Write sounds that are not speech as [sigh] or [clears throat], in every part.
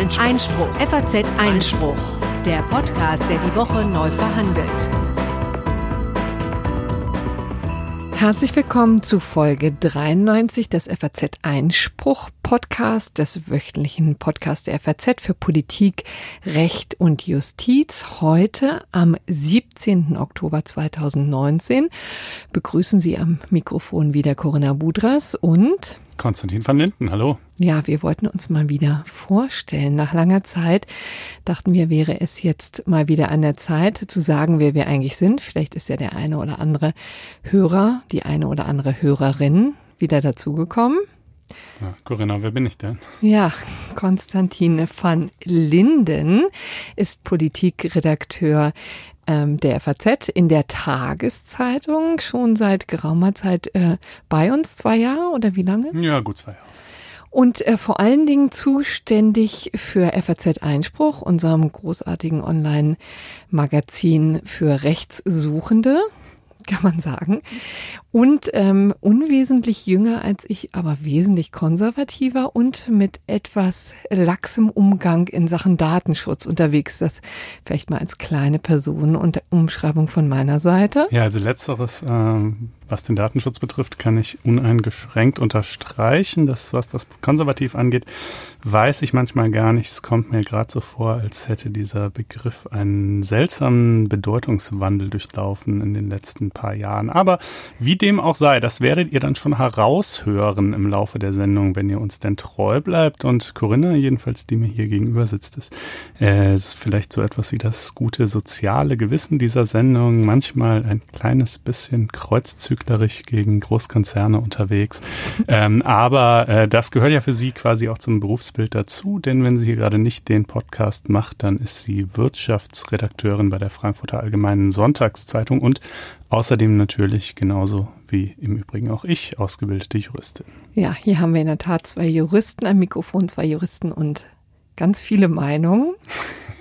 Einspruch. Einspruch. FAZ Einspruch. Der Podcast, der die Woche neu verhandelt. Herzlich willkommen zu Folge 93 des FAZ Einspruch Podcast, des wöchentlichen Podcasts der FAZ für Politik, Recht und Justiz. Heute am 17. Oktober 2019 begrüßen Sie am Mikrofon wieder Corinna Budras und Konstantin van Linden, hallo. Ja, wir wollten uns mal wieder vorstellen. Nach langer Zeit dachten wir, wäre es jetzt mal wieder an der Zeit zu sagen, wer wir eigentlich sind. Vielleicht ist ja der eine oder andere Hörer, die eine oder andere Hörerin wieder dazugekommen. Ja, Corinna, wer bin ich denn? Ja, Konstantine van Linden ist Politikredakteur ähm, der FAZ in der Tageszeitung schon seit geraumer Zeit äh, bei uns, zwei Jahre oder wie lange? Ja, gut zwei Jahre. Und äh, vor allen Dingen zuständig für FAZ Einspruch, unserem großartigen Online-Magazin für Rechtssuchende [laughs] kann man sagen. Und ähm, unwesentlich jünger als ich, aber wesentlich konservativer und mit etwas laxem Umgang in Sachen Datenschutz unterwegs. Das vielleicht mal als kleine Person und Umschreibung von meiner Seite. Ja, also letzteres ähm, was den Datenschutz betrifft, kann ich uneingeschränkt unterstreichen. Das, was das konservativ angeht, weiß ich manchmal gar nicht. Es kommt mir gerade so vor, als hätte dieser Begriff einen seltsamen Bedeutungswandel durchlaufen in den letzten paar Jahren. Aber wie dem auch sei, das werdet ihr dann schon heraushören im Laufe der Sendung, wenn ihr uns denn treu bleibt. Und Corinna, jedenfalls, die mir hier gegenüber sitzt, ist, äh, ist vielleicht so etwas wie das gute soziale Gewissen dieser Sendung. Manchmal ein kleines bisschen kreuzzügig heuchlerisch gegen Großkonzerne unterwegs. ähm, aber äh, das gehört ja für sie quasi auch zum Berufsbild dazu, denn wenn sie hier gerade nicht den Podcast macht, dann ist sie Wirtschaftsredakteurin bei der Frankfurter Allgemeinen Sonntagszeitung und außerdem natürlich genauso wie im Übrigen auch ich ausgebildete Juristin. Ja, hier haben wir in der Tat zwei Juristen am Mikrofon, zwei Juristen und ganz viele Meinungen.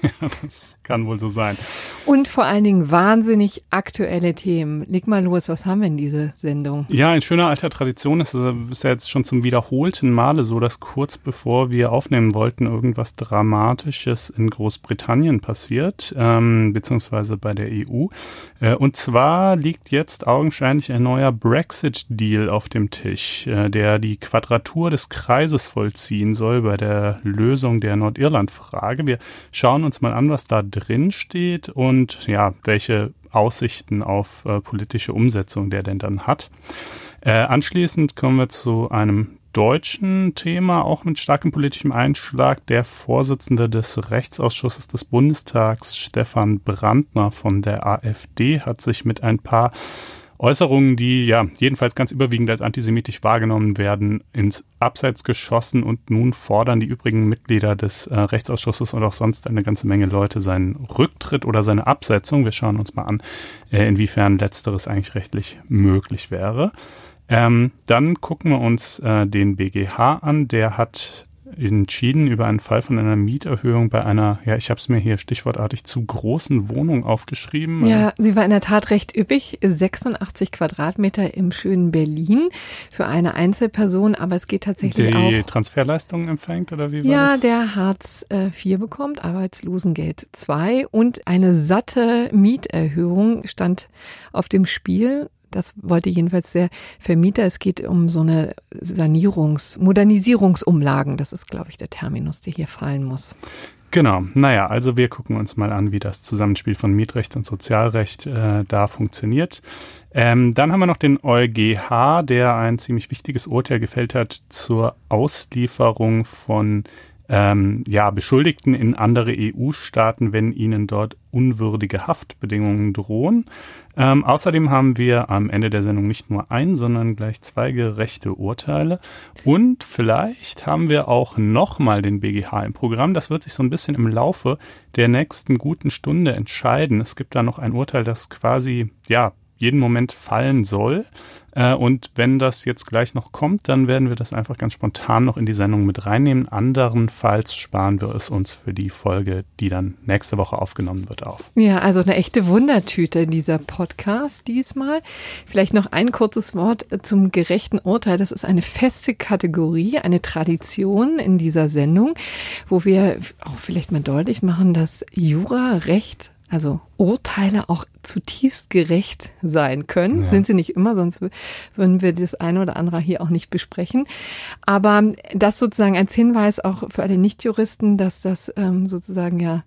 [laughs] Das kann wohl so sein. Und vor allen Dingen wahnsinnig aktuelle Themen. Leg mal los, was haben wir in dieser Sendung? Ja, in schöner alter Tradition ist es ja jetzt schon zum wiederholten Male so, dass kurz bevor wir aufnehmen wollten, irgendwas Dramatisches in Großbritannien passiert, ähm, beziehungsweise bei der EU. Äh, und zwar liegt jetzt augenscheinlich ein neuer Brexit-Deal auf dem Tisch, äh, der die Quadratur des Kreises vollziehen soll bei der Lösung der Nordirland-Frage. Wir schauen uns mal an, was da drin steht und ja, welche Aussichten auf äh, politische Umsetzung der denn dann hat. Äh, anschließend kommen wir zu einem deutschen Thema, auch mit starkem politischem Einschlag. Der Vorsitzende des Rechtsausschusses des Bundestags, Stefan Brandner von der AfD, hat sich mit ein paar Äußerungen, die ja jedenfalls ganz überwiegend als antisemitisch wahrgenommen werden, ins Abseits geschossen und nun fordern die übrigen Mitglieder des äh, Rechtsausschusses und auch sonst eine ganze Menge Leute seinen Rücktritt oder seine Absetzung. Wir schauen uns mal an, äh, inwiefern letzteres eigentlich rechtlich möglich wäre. Ähm, dann gucken wir uns äh, den BGH an. Der hat entschieden über einen Fall von einer Mieterhöhung bei einer, ja, ich habe es mir hier stichwortartig zu großen Wohnung aufgeschrieben. Ja, sie war in der Tat recht üppig, 86 Quadratmeter im schönen Berlin für eine Einzelperson, aber es geht tatsächlich die auch. Die Transferleistungen empfängt oder wie war ja, das? Ja, der Hartz IV bekommt, Arbeitslosengeld 2 und eine satte Mieterhöhung stand auf dem Spiel. Das wollte jedenfalls der Vermieter. Es geht um so eine Sanierungs-, Modernisierungsumlagen. Das ist, glaube ich, der Terminus, der hier fallen muss. Genau, naja, also wir gucken uns mal an, wie das Zusammenspiel von Mietrecht und Sozialrecht äh, da funktioniert. Ähm, dann haben wir noch den EuGH, der ein ziemlich wichtiges Urteil gefällt hat zur Auslieferung von ähm, ja, Beschuldigten in andere EU-Staaten, wenn ihnen dort unwürdige Haftbedingungen drohen. Ähm, außerdem haben wir am Ende der Sendung nicht nur ein, sondern gleich zwei gerechte Urteile. Und vielleicht haben wir auch nochmal den BGH im Programm. Das wird sich so ein bisschen im Laufe der nächsten guten Stunde entscheiden. Es gibt da noch ein Urteil, das quasi, ja, jeden Moment fallen soll. Äh, und wenn das jetzt gleich noch kommt, dann werden wir das einfach ganz spontan noch in die Sendung mit reinnehmen. Anderenfalls sparen wir es uns für die Folge, die dann nächste Woche aufgenommen wird, auf. Ja, also eine echte Wundertüte dieser Podcast diesmal. Vielleicht noch ein kurzes Wort zum gerechten Urteil. Das ist eine feste Kategorie, eine Tradition in dieser Sendung, wo wir auch vielleicht mal deutlich machen, dass Jura, Recht also Urteile auch zutiefst gerecht sein können. Ja. Sind sie nicht immer, sonst würden wir das eine oder andere hier auch nicht besprechen. Aber das sozusagen als Hinweis auch für alle Nichtjuristen, dass das ähm, sozusagen ja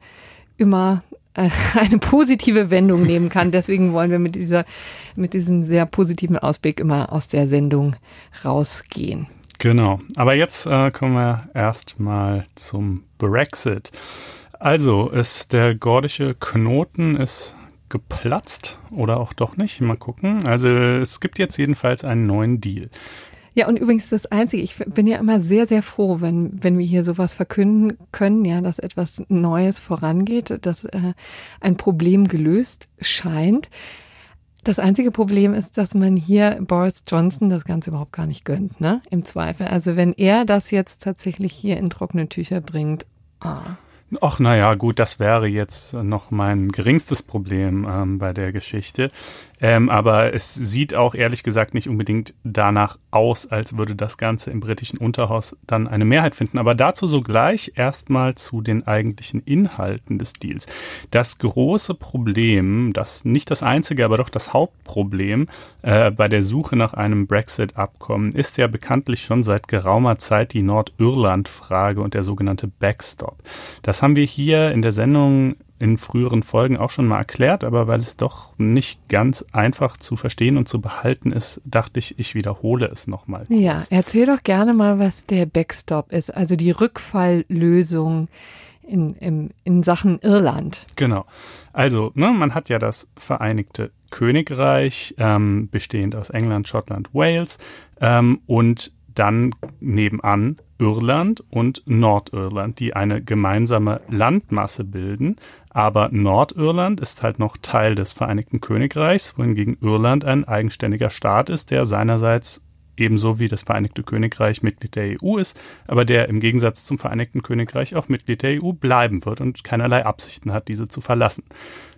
immer äh, [laughs] eine positive Wendung nehmen kann. Deswegen wollen wir mit dieser, mit diesem sehr positiven Ausblick immer aus der Sendung rausgehen. Genau. Aber jetzt äh, kommen wir erstmal zum Brexit. Also, ist der gordische Knoten ist geplatzt oder auch doch nicht? Mal gucken. Also, es gibt jetzt jedenfalls einen neuen Deal. Ja, und übrigens das Einzige, ich bin ja immer sehr, sehr froh, wenn, wenn wir hier sowas verkünden können, ja, dass etwas Neues vorangeht, dass äh, ein Problem gelöst scheint. Das einzige Problem ist, dass man hier Boris Johnson das Ganze überhaupt gar nicht gönnt, ne? Im Zweifel. Also wenn er das jetzt tatsächlich hier in trockene Tücher bringt, ah. Ach, naja, gut, das wäre jetzt noch mein geringstes Problem ähm, bei der Geschichte. Ähm, aber es sieht auch ehrlich gesagt nicht unbedingt danach aus, als würde das Ganze im britischen Unterhaus dann eine Mehrheit finden. Aber dazu sogleich erstmal zu den eigentlichen Inhalten des Deals. Das große Problem, das nicht das einzige, aber doch das Hauptproblem äh, bei der Suche nach einem Brexit-Abkommen ist ja bekanntlich schon seit geraumer Zeit die Nordirland-Frage und der sogenannte Backstop. Das haben wir hier in der Sendung in früheren Folgen auch schon mal erklärt, aber weil es doch nicht ganz einfach zu verstehen und zu behalten ist, dachte ich, ich wiederhole es nochmal. Ja, erzähl doch gerne mal, was der Backstop ist, also die Rückfalllösung in, in, in Sachen Irland. Genau. Also, ne, man hat ja das Vereinigte Königreich, ähm, bestehend aus England, Schottland, Wales ähm, und dann nebenan Irland und Nordirland, die eine gemeinsame Landmasse bilden. Aber Nordirland ist halt noch Teil des Vereinigten Königreichs, wohingegen Irland ein eigenständiger Staat ist, der seinerseits ebenso wie das Vereinigte Königreich Mitglied der EU ist, aber der im Gegensatz zum Vereinigten Königreich auch Mitglied der EU bleiben wird und keinerlei Absichten hat, diese zu verlassen.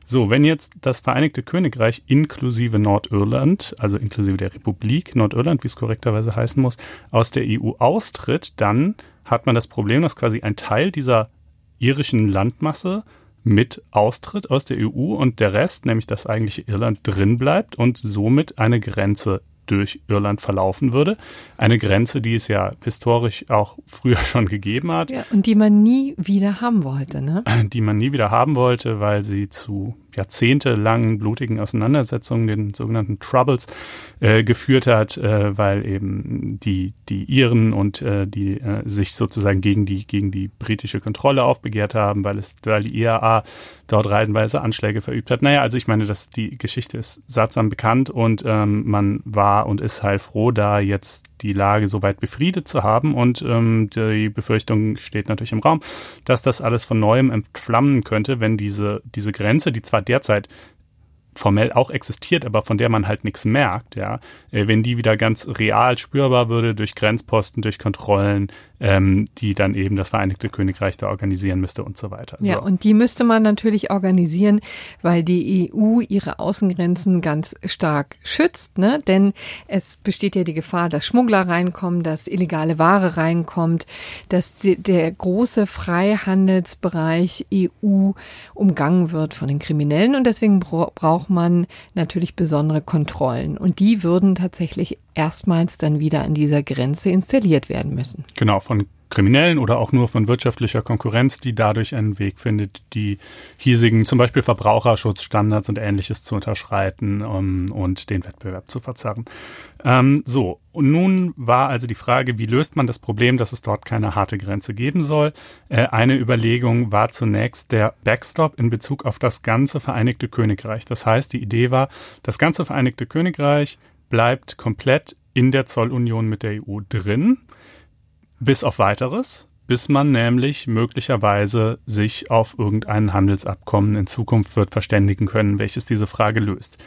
So, wenn jetzt das Vereinigte Königreich inklusive Nordirland, also inklusive der Republik Nordirland, wie es korrekterweise heißen muss, aus der EU austritt, dann hat man das Problem, dass quasi ein Teil dieser irischen Landmasse mit austritt aus der EU und der Rest, nämlich das eigentliche Irland, drin bleibt und somit eine Grenze durch Irland verlaufen würde. Eine Grenze, die es ja historisch auch früher [laughs] schon gegeben hat. Ja, und die man nie wieder haben wollte, ne? Die man nie wieder haben wollte, weil sie zu jahrzehntelangen blutigen Auseinandersetzungen, den sogenannten Troubles, äh, geführt hat, äh, weil eben die, die Iren und äh, die äh, sich sozusagen gegen die, gegen die britische Kontrolle aufbegehrt haben, weil es, weil die IAA dort reihenweise Anschläge verübt hat. Naja, also ich meine, dass die Geschichte ist sattsam bekannt und ähm, man war und ist halt froh, da jetzt die Lage soweit befriedet zu haben und ähm, die Befürchtung steht natürlich im Raum, dass das alles von neuem entflammen könnte, wenn diese, diese Grenze, die zwar derzeit formell auch existiert, aber von der man halt nichts merkt, ja, äh, wenn die wieder ganz real spürbar würde durch Grenzposten, durch Kontrollen, ähm, die dann eben das Vereinigte Königreich da organisieren müsste und so weiter. Ja, und die müsste man natürlich organisieren, weil die EU ihre Außengrenzen ganz stark schützt, ne? Denn es besteht ja die Gefahr, dass Schmuggler reinkommen, dass illegale Ware reinkommt, dass die, der große Freihandelsbereich EU umgangen wird von den Kriminellen und deswegen braucht man natürlich besondere Kontrollen und die würden tatsächlich erstmals dann wieder an dieser Grenze installiert werden müssen. Genau, von Kriminellen oder auch nur von wirtschaftlicher Konkurrenz, die dadurch einen Weg findet, die hiesigen zum Beispiel Verbraucherschutzstandards und ähnliches zu unterschreiten um, und den Wettbewerb zu verzerren. Ähm, so, und nun war also die Frage, wie löst man das Problem, dass es dort keine harte Grenze geben soll? Äh, eine Überlegung war zunächst der Backstop in Bezug auf das ganze Vereinigte Königreich. Das heißt, die Idee war, das ganze Vereinigte Königreich bleibt komplett in der Zollunion mit der EU drin, bis auf weiteres, bis man nämlich möglicherweise sich auf irgendein Handelsabkommen in Zukunft wird verständigen können, welches diese Frage löst.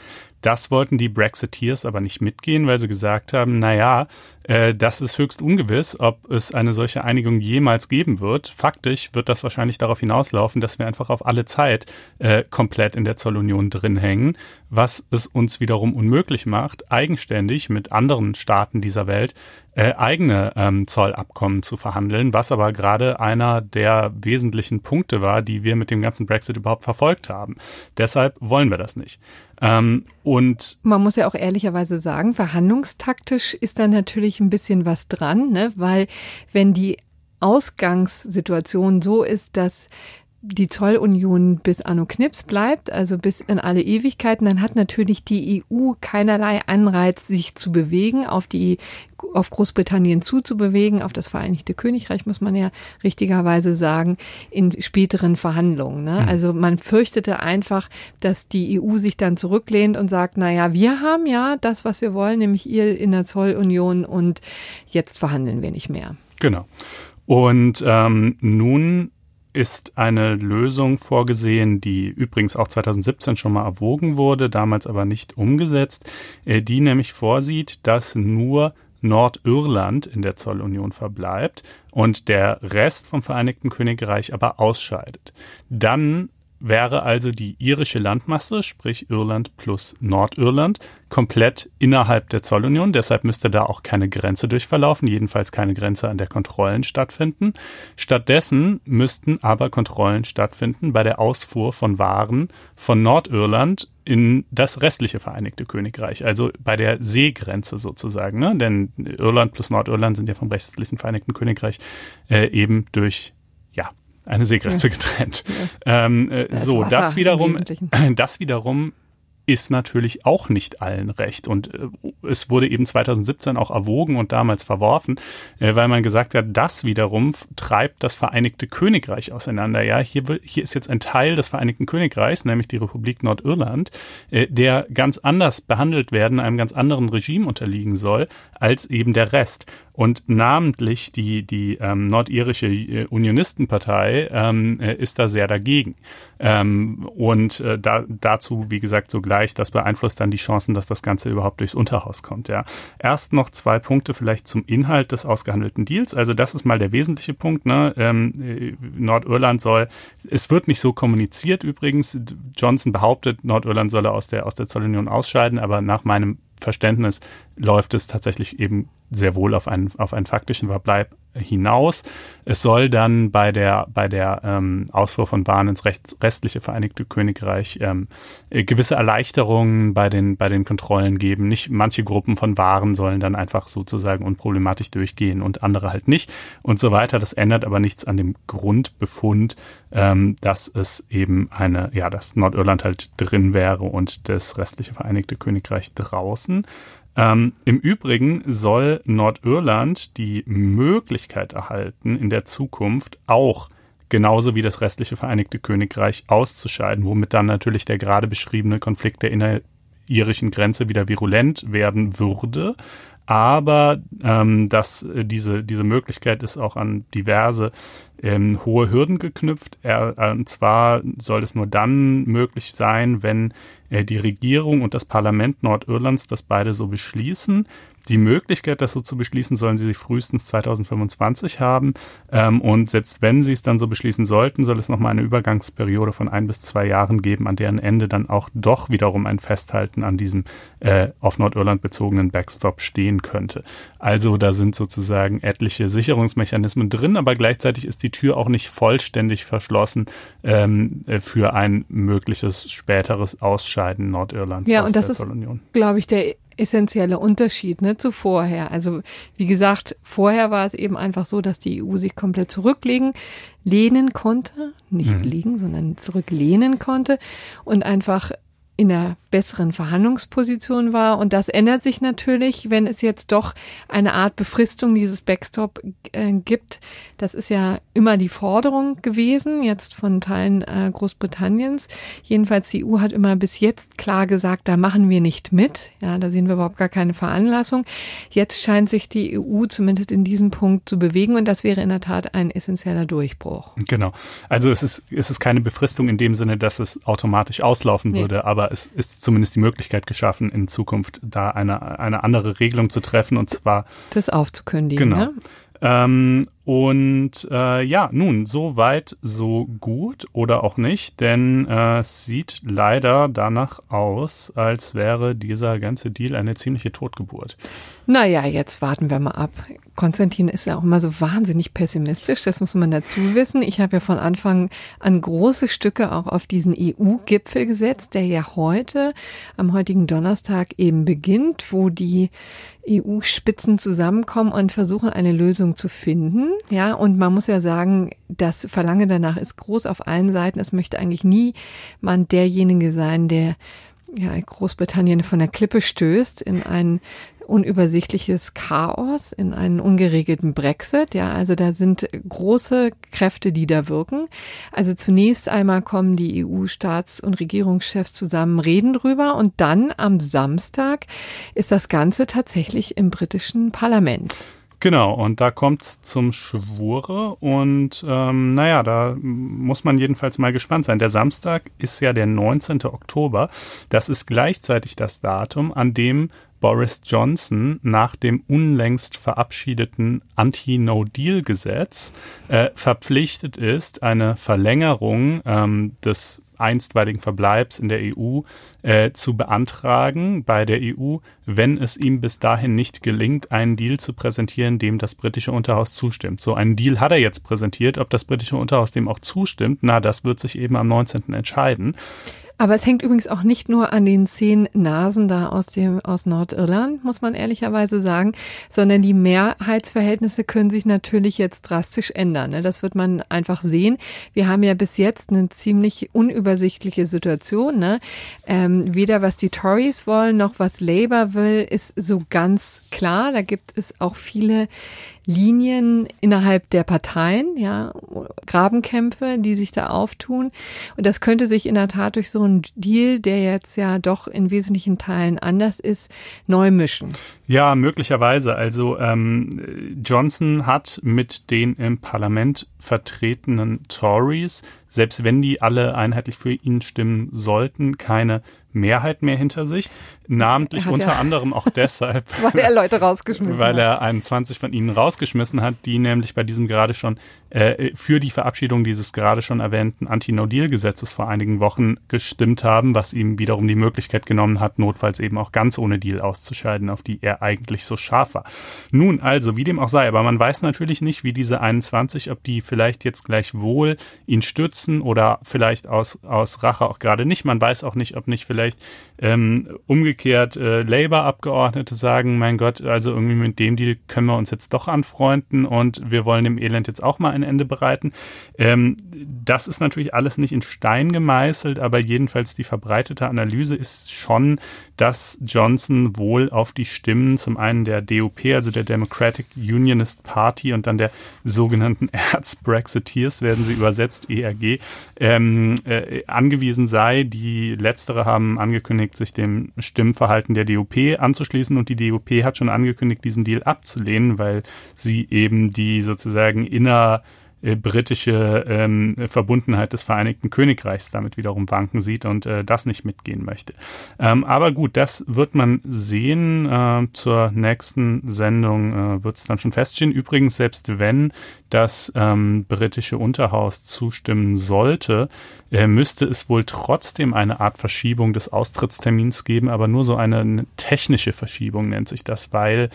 Das wollten die Brexiteers aber nicht mitgehen, weil sie gesagt haben, na ja, äh, das ist höchst ungewiss, ob es eine solche Einigung jemals geben wird. Faktisch wird das wahrscheinlich darauf hinauslaufen, dass wir einfach auf alle Zeit äh, komplett in der Zollunion drin hängen, was es uns wiederum unmöglich macht, eigenständig mit anderen Staaten dieser Welt äh, eigene ähm, Zollabkommen zu verhandeln, was aber gerade einer der wesentlichen Punkte war, die wir mit dem ganzen Brexit überhaupt verfolgt haben. Deshalb wollen wir das nicht. Ähm, und man muss ja auch ehrlicherweise sagen, verhandlungstaktisch ist da natürlich ein bisschen was dran, ne? weil wenn die Ausgangssituation so ist, dass die Zollunion bis Anno Knips bleibt, also bis in alle Ewigkeiten, dann hat natürlich die EU keinerlei Anreiz, sich zu bewegen, auf die, auf Großbritannien zuzubewegen, auf das Vereinigte Königreich, muss man ja richtigerweise sagen, in späteren Verhandlungen. Ne? Mhm. Also man fürchtete einfach, dass die EU sich dann zurücklehnt und sagt, na ja, wir haben ja das, was wir wollen, nämlich ihr in der Zollunion und jetzt verhandeln wir nicht mehr. Genau. Und ähm, nun ist eine Lösung vorgesehen, die übrigens auch 2017 schon mal erwogen wurde, damals aber nicht umgesetzt, äh, die nämlich vorsieht, dass nur Nordirland in der Zollunion verbleibt und der Rest vom Vereinigten Königreich aber ausscheidet. Dann wäre also die irische Landmasse, sprich Irland plus Nordirland, komplett innerhalb der Zollunion. Deshalb müsste da auch keine Grenze durchverlaufen, jedenfalls keine Grenze an der Kontrollen stattfinden. Stattdessen müssten aber Kontrollen stattfinden bei der Ausfuhr von Waren von Nordirland in das restliche Vereinigte Königreich, also bei der Seegrenze sozusagen. Ne? Denn Irland plus Nordirland sind ja vom restlichen Vereinigten Königreich äh, eben durch eine Seegrenze ja. getrennt. Ja. Ähm, äh, da so, das wiederum, [clears throat] das wiederum ist natürlich auch nicht allen recht. Und äh, es wurde eben 2017 auch erwogen und damals verworfen, äh, weil man gesagt hat, das wiederum treibt das Vereinigte Königreich auseinander. Ja, hier, hier ist jetzt ein Teil des Vereinigten Königreichs, nämlich die Republik Nordirland, äh, der ganz anders behandelt werden, einem ganz anderen Regime unterliegen soll, als eben der Rest. Und namentlich die, die ähm, nordirische äh, Unionistenpartei ähm, äh, ist da sehr dagegen. Ähm, und äh, da, dazu, wie gesagt, sogleich, das beeinflusst dann die Chancen, dass das Ganze überhaupt durchs Unterhaus kommt. Ja. Erst noch zwei Punkte vielleicht zum Inhalt des ausgehandelten Deals. Also das ist mal der wesentliche Punkt. Ne? Ähm, äh, Nordirland soll, es wird nicht so kommuniziert übrigens. Johnson behauptet, Nordirland solle aus der, aus der Zollunion ausscheiden, aber nach meinem Verständnis läuft es tatsächlich eben sehr wohl auf einen, auf einen faktischen Verbleib hinaus. Es soll dann bei der, bei der ähm, Ausfuhr von Waren ins Recht, restliche Vereinigte Königreich ähm, äh, gewisse Erleichterungen bei den, bei den Kontrollen geben. Nicht manche Gruppen von Waren sollen dann einfach sozusagen unproblematisch durchgehen und andere halt nicht und so weiter. Das ändert aber nichts an dem Grundbefund, ähm, dass es eben eine, ja, dass Nordirland halt drin wäre und das restliche Vereinigte Königreich draußen. Ähm, Im Übrigen soll Nordirland die Möglichkeit erhalten, in der Zukunft auch genauso wie das restliche Vereinigte Königreich auszuscheiden, womit dann natürlich der gerade beschriebene Konflikt der inneririschen Grenze wieder virulent werden würde aber ähm, dass äh, diese, diese Möglichkeit ist auch an diverse ähm, hohe Hürden geknüpft. Er, äh, und zwar soll es nur dann möglich sein, wenn äh, die Regierung und das Parlament Nordirlands das beide so beschließen. Die Möglichkeit, das so zu beschließen, sollen sie frühestens 2025 haben. Ähm, und selbst wenn sie es dann so beschließen sollten, soll es nochmal eine Übergangsperiode von ein bis zwei Jahren geben, an deren Ende dann auch doch wiederum ein Festhalten an diesem äh, auf Nordirland bezogenen Backstop stehen könnte. Also da sind sozusagen etliche Sicherungsmechanismen drin, aber gleichzeitig ist die Tür auch nicht vollständig verschlossen ähm, äh, für ein mögliches späteres Ausscheiden Nordirlands ja, aus und das der Zollunion. Glaube ich, der essentielle Unterschied ne, zu vorher. Also wie gesagt, vorher war es eben einfach so, dass die EU sich komplett zurücklegen, lehnen konnte, nicht mhm. liegen, sondern zurücklehnen konnte und einfach in der besseren Verhandlungsposition war. Und das ändert sich natürlich, wenn es jetzt doch eine Art Befristung dieses Backstop äh, gibt. Das ist ja immer die Forderung gewesen, jetzt von Teilen äh, Großbritanniens. Jedenfalls die EU hat immer bis jetzt klar gesagt, da machen wir nicht mit. Ja, da sehen wir überhaupt gar keine Veranlassung. Jetzt scheint sich die EU zumindest in diesem Punkt zu bewegen und das wäre in der Tat ein essentieller Durchbruch. Genau. Also es ist, es ist keine Befristung in dem Sinne, dass es automatisch auslaufen nee. würde, aber aber es ist zumindest die Möglichkeit geschaffen, in Zukunft da eine, eine andere Regelung zu treffen und zwar das aufzukündigen. Genau. Ne? Ähm, und äh, ja, nun, so weit, so gut oder auch nicht, denn äh, es sieht leider danach aus, als wäre dieser ganze Deal eine ziemliche Totgeburt. Naja, jetzt warten wir mal ab. Konstantin ist ja auch immer so wahnsinnig pessimistisch, das muss man dazu wissen. Ich habe ja von Anfang an große Stücke auch auf diesen EU-Gipfel gesetzt, der ja heute, am heutigen Donnerstag eben beginnt, wo die EU-Spitzen zusammenkommen und versuchen, eine Lösung zu finden. Ja, und man muss ja sagen, das Verlangen danach ist groß auf allen Seiten. Es möchte eigentlich niemand derjenige sein, der ja, Großbritannien von der Klippe stößt in ein unübersichtliches Chaos, in einen ungeregelten Brexit. Ja, also da sind große Kräfte, die da wirken. Also zunächst einmal kommen die EU-Staats- und Regierungschefs zusammen, reden drüber und dann am Samstag ist das Ganze tatsächlich im britischen Parlament. Genau, und da kommt's zum Schwure und ähm, naja, da muss man jedenfalls mal gespannt sein. Der Samstag ist ja der 19. Oktober. Das ist gleichzeitig das Datum, an dem Boris Johnson nach dem unlängst verabschiedeten Anti-No-Deal-Gesetz äh, verpflichtet ist, eine Verlängerung ähm, des einstweiligen Verbleibs in der EU äh, zu beantragen bei der EU, wenn es ihm bis dahin nicht gelingt, einen Deal zu präsentieren, dem das britische Unterhaus zustimmt. So einen Deal hat er jetzt präsentiert. Ob das britische Unterhaus dem auch zustimmt, na, das wird sich eben am 19. entscheiden. Aber es hängt übrigens auch nicht nur an den zehn Nasen da aus dem, aus Nordirland, muss man ehrlicherweise sagen, sondern die Mehrheitsverhältnisse können sich natürlich jetzt drastisch ändern. Ne? Das wird man einfach sehen. Wir haben ja bis jetzt eine ziemlich unübersichtliche Situation. Ne? Ähm, weder was die Tories wollen, noch was Labour will, ist so ganz klar. Da gibt es auch viele Linien innerhalb der Parteien, ja, Grabenkämpfe, die sich da auftun. Und das könnte sich in der Tat durch so einen Deal, der jetzt ja doch in wesentlichen Teilen anders ist, neu mischen. Ja, möglicherweise. Also ähm, Johnson hat mit den im Parlament vertretenen Tories, selbst wenn die alle einheitlich für ihn stimmen sollten, keine Mehrheit mehr hinter sich. Namentlich unter ja, anderem auch [laughs] deshalb, weil er Leute rausgeschmissen [laughs] weil er 21 von ihnen rausgeschmissen hat, die nämlich bei diesem gerade schon äh, für die Verabschiedung dieses gerade schon erwähnten Anti-No-Deal-Gesetzes vor einigen Wochen gestimmt haben, was ihm wiederum die Möglichkeit genommen hat, notfalls eben auch ganz ohne Deal auszuscheiden, auf die er eigentlich so scharf war. Nun also, wie dem auch sei, aber man weiß natürlich nicht, wie diese 21, ob die vielleicht jetzt gleich wohl ihn stützen oder vielleicht aus, aus Rache auch gerade nicht. Man weiß auch nicht, ob nicht vielleicht ähm, umgekehrt umgekehrt äh, Labour-Abgeordnete sagen, mein Gott, also irgendwie mit dem Deal können wir uns jetzt doch anfreunden und wir wollen dem Elend jetzt auch mal ein Ende bereiten. Ähm, das ist natürlich alles nicht in Stein gemeißelt, aber jedenfalls die verbreitete Analyse ist schon, dass Johnson wohl auf die Stimmen zum einen der DUP, also der Democratic Unionist Party und dann der sogenannten [laughs] Erz-Brexiteers, werden sie übersetzt, ERG, ähm, äh, angewiesen sei. Die letztere haben angekündigt, sich dem Stimmverhalten der DUP anzuschließen und die DUP hat schon angekündigt, diesen Deal abzulehnen, weil sie eben die sozusagen inner britische ähm, Verbundenheit des Vereinigten Königreichs damit wiederum wanken sieht und äh, das nicht mitgehen möchte. Ähm, aber gut, das wird man sehen. Äh, zur nächsten Sendung äh, wird es dann schon feststehen. Übrigens, selbst wenn das ähm, britische Unterhaus zustimmen sollte, äh, müsste es wohl trotzdem eine Art Verschiebung des Austrittstermins geben, aber nur so eine, eine technische Verschiebung nennt sich das, weil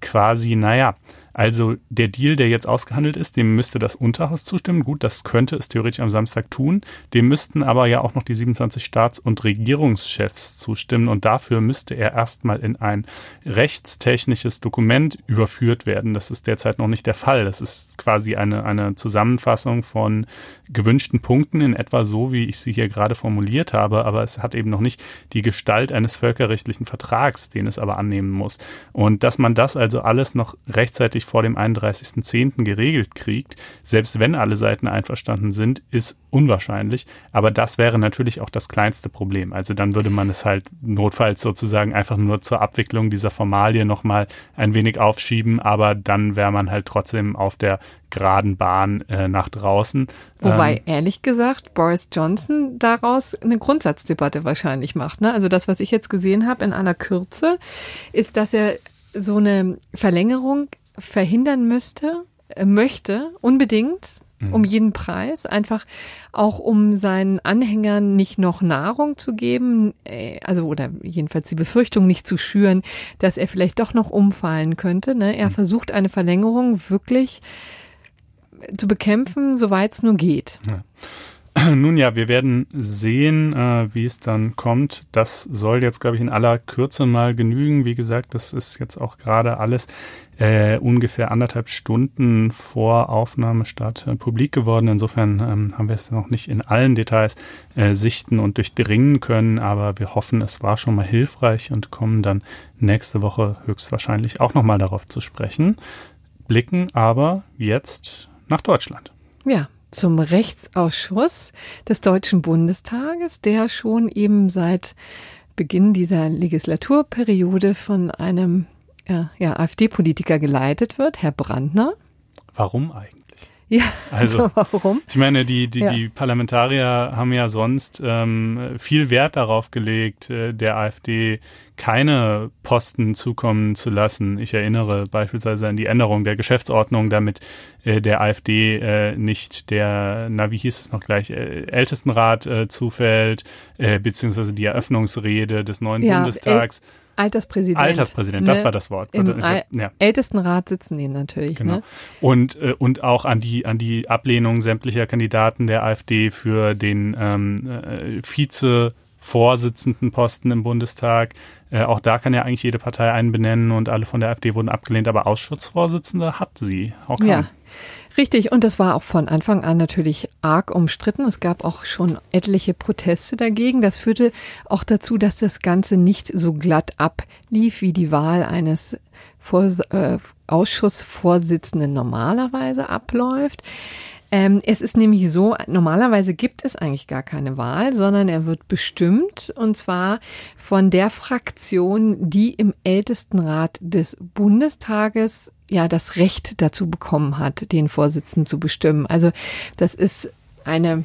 quasi, naja, also der Deal, der jetzt ausgehandelt ist, dem müsste das Unterhaus zustimmen. Gut, das könnte es theoretisch am Samstag tun. Dem müssten aber ja auch noch die 27 Staats- und Regierungschefs zustimmen und dafür müsste er erstmal in ein rechtstechnisches Dokument überführt werden. Das ist derzeit noch nicht der Fall. Das ist quasi eine, eine Zusammenfassung von gewünschten Punkten in etwa so, wie ich sie hier gerade formuliert habe, aber es hat eben noch nicht die Gestalt eines völkerrechtlichen Vertrags, den es aber annehmen muss. Und dass man das also alles noch rechtzeitig vor dem 31.10. geregelt kriegt. Selbst wenn alle Seiten einverstanden sind, ist unwahrscheinlich. Aber das wäre natürlich auch das kleinste Problem. Also dann würde man es halt notfalls sozusagen einfach nur zur Abwicklung dieser Formalie nochmal ein wenig aufschieben. Aber dann wäre man halt trotzdem auf der geraden Bahn äh, nach draußen. Wobei, ähm, ehrlich gesagt, Boris Johnson daraus eine Grundsatzdebatte wahrscheinlich macht. Ne? Also das, was ich jetzt gesehen habe in aller Kürze, ist, dass er so eine Verlängerung verhindern müsste, äh, möchte, unbedingt, mhm. um jeden Preis, einfach auch um seinen Anhängern nicht noch Nahrung zu geben, äh, also oder jedenfalls die Befürchtung nicht zu schüren, dass er vielleicht doch noch umfallen könnte. Ne? Er mhm. versucht eine Verlängerung wirklich zu bekämpfen, soweit es nur geht. Ja. [clears throat] Nun ja, wir werden sehen, äh, wie es dann kommt. Das soll jetzt, glaube ich, in aller Kürze mal genügen. Wie gesagt, das ist jetzt auch gerade alles äh, ungefähr anderthalb Stunden vor Aufnahmestart äh, publik geworden. Insofern ähm, haben wir es noch nicht in allen Details äh, sichten und durchdringen können, aber wir hoffen, es war schon mal hilfreich und kommen dann nächste Woche höchstwahrscheinlich auch nochmal darauf zu sprechen. Blicken aber jetzt nach Deutschland. Ja, zum Rechtsausschuss des Deutschen Bundestages, der schon eben seit Beginn dieser Legislaturperiode von einem ja, ja, AfD-Politiker geleitet wird, Herr Brandner. Warum eigentlich? Ja, [laughs] also [laughs] warum? Ich meine, die, die, ja. die Parlamentarier haben ja sonst ähm, viel Wert darauf gelegt, äh, der AfD keine Posten zukommen zu lassen. Ich erinnere beispielsweise an die Änderung der Geschäftsordnung, damit äh, der AfD äh, nicht der, na wie hieß es noch gleich, äh, Ältestenrat äh, zufällt, äh, beziehungsweise die Eröffnungsrede des neuen ja, Bundestags. Alterspräsident. Alterspräsident, ne? das war das Wort. Im hab, ja. Ältestenrat sitzen die natürlich. Genau. Ne? Und, äh, und auch an die, an die Ablehnung sämtlicher Kandidaten der AfD für den ähm, äh, Vize-Vorsitzendenposten im Bundestag. Äh, auch da kann ja eigentlich jede Partei einen benennen und alle von der AfD wurden abgelehnt, aber Ausschussvorsitzende hat sie. Auch ja. Richtig, und das war auch von Anfang an natürlich arg umstritten. Es gab auch schon etliche Proteste dagegen. Das führte auch dazu, dass das Ganze nicht so glatt ablief wie die Wahl eines Vors äh, Ausschussvorsitzenden normalerweise abläuft. Ähm, es ist nämlich so, normalerweise gibt es eigentlich gar keine Wahl, sondern er wird bestimmt und zwar von der Fraktion, die im Ältestenrat des Bundestages ja das Recht dazu bekommen hat, den Vorsitzenden zu bestimmen. Also das ist eine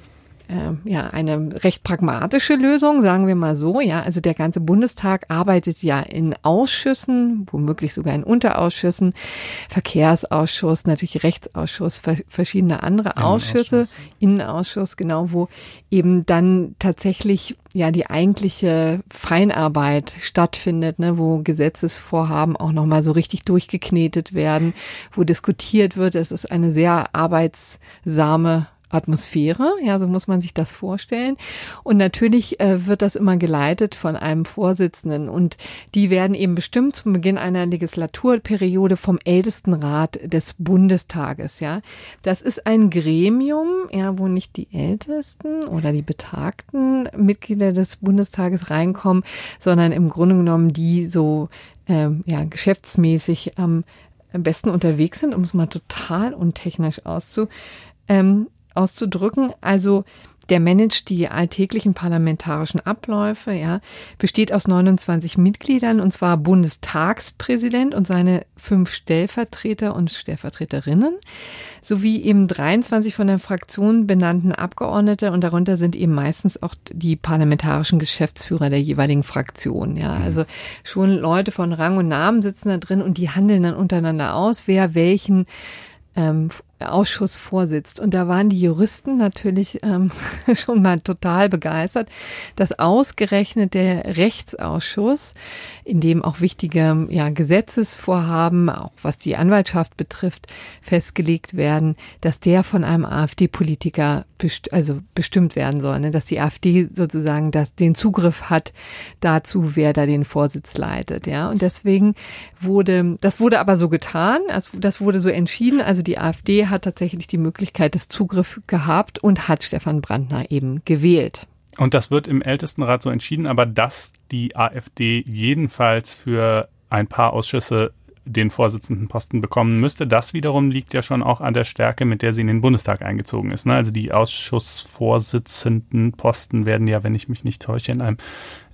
ja, eine recht pragmatische Lösung, sagen wir mal so. Ja, also der ganze Bundestag arbeitet ja in Ausschüssen, womöglich sogar in Unterausschüssen, Verkehrsausschuss, natürlich Rechtsausschuss, verschiedene andere Ausschüsse, Innenausschuss, genau, wo eben dann tatsächlich ja die eigentliche Feinarbeit stattfindet, ne, wo Gesetzesvorhaben auch nochmal so richtig durchgeknetet werden, wo diskutiert wird. Es ist eine sehr arbeitssame Atmosphäre, ja, so muss man sich das vorstellen. Und natürlich äh, wird das immer geleitet von einem Vorsitzenden und die werden eben bestimmt zum Beginn einer Legislaturperiode vom Ältestenrat des Bundestages, ja. Das ist ein Gremium, ja, wo nicht die Ältesten oder die betagten Mitglieder des Bundestages reinkommen, sondern im Grunde genommen die so ähm, ja, geschäftsmäßig am besten unterwegs sind, um es mal total untechnisch auszu, ähm, auszudrücken. Also der managt die alltäglichen parlamentarischen Abläufe, ja, besteht aus 29 Mitgliedern und zwar Bundestagspräsident und seine fünf Stellvertreter und Stellvertreterinnen sowie eben 23 von der Fraktion benannten Abgeordnete und darunter sind eben meistens auch die parlamentarischen Geschäftsführer der jeweiligen Fraktion, ja. Mhm. Also schon Leute von Rang und Namen sitzen da drin und die handeln dann untereinander aus, wer welchen ähm, Ausschuss vorsitzt. Und da waren die Juristen natürlich ähm, [laughs] schon mal total begeistert, dass ausgerechnet der Rechtsausschuss, in dem auch wichtige ja, Gesetzesvorhaben, auch was die Anwaltschaft betrifft, festgelegt werden, dass der von einem AfD-Politiker best also bestimmt werden soll, ne? dass die AfD sozusagen das, den Zugriff hat dazu, wer da den Vorsitz leitet. Ja, und deswegen wurde, das wurde aber so getan, also das wurde so entschieden. Also die AfD hat tatsächlich die Möglichkeit des Zugriffs gehabt und hat Stefan Brandner eben gewählt. Und das wird im Ältestenrat so entschieden, aber dass die AfD jedenfalls für ein paar Ausschüsse den Vorsitzendenposten bekommen müsste. Das wiederum liegt ja schon auch an der Stärke, mit der sie in den Bundestag eingezogen ist. Ne? Also die Ausschussvorsitzendenposten werden ja, wenn ich mich nicht täusche, in einem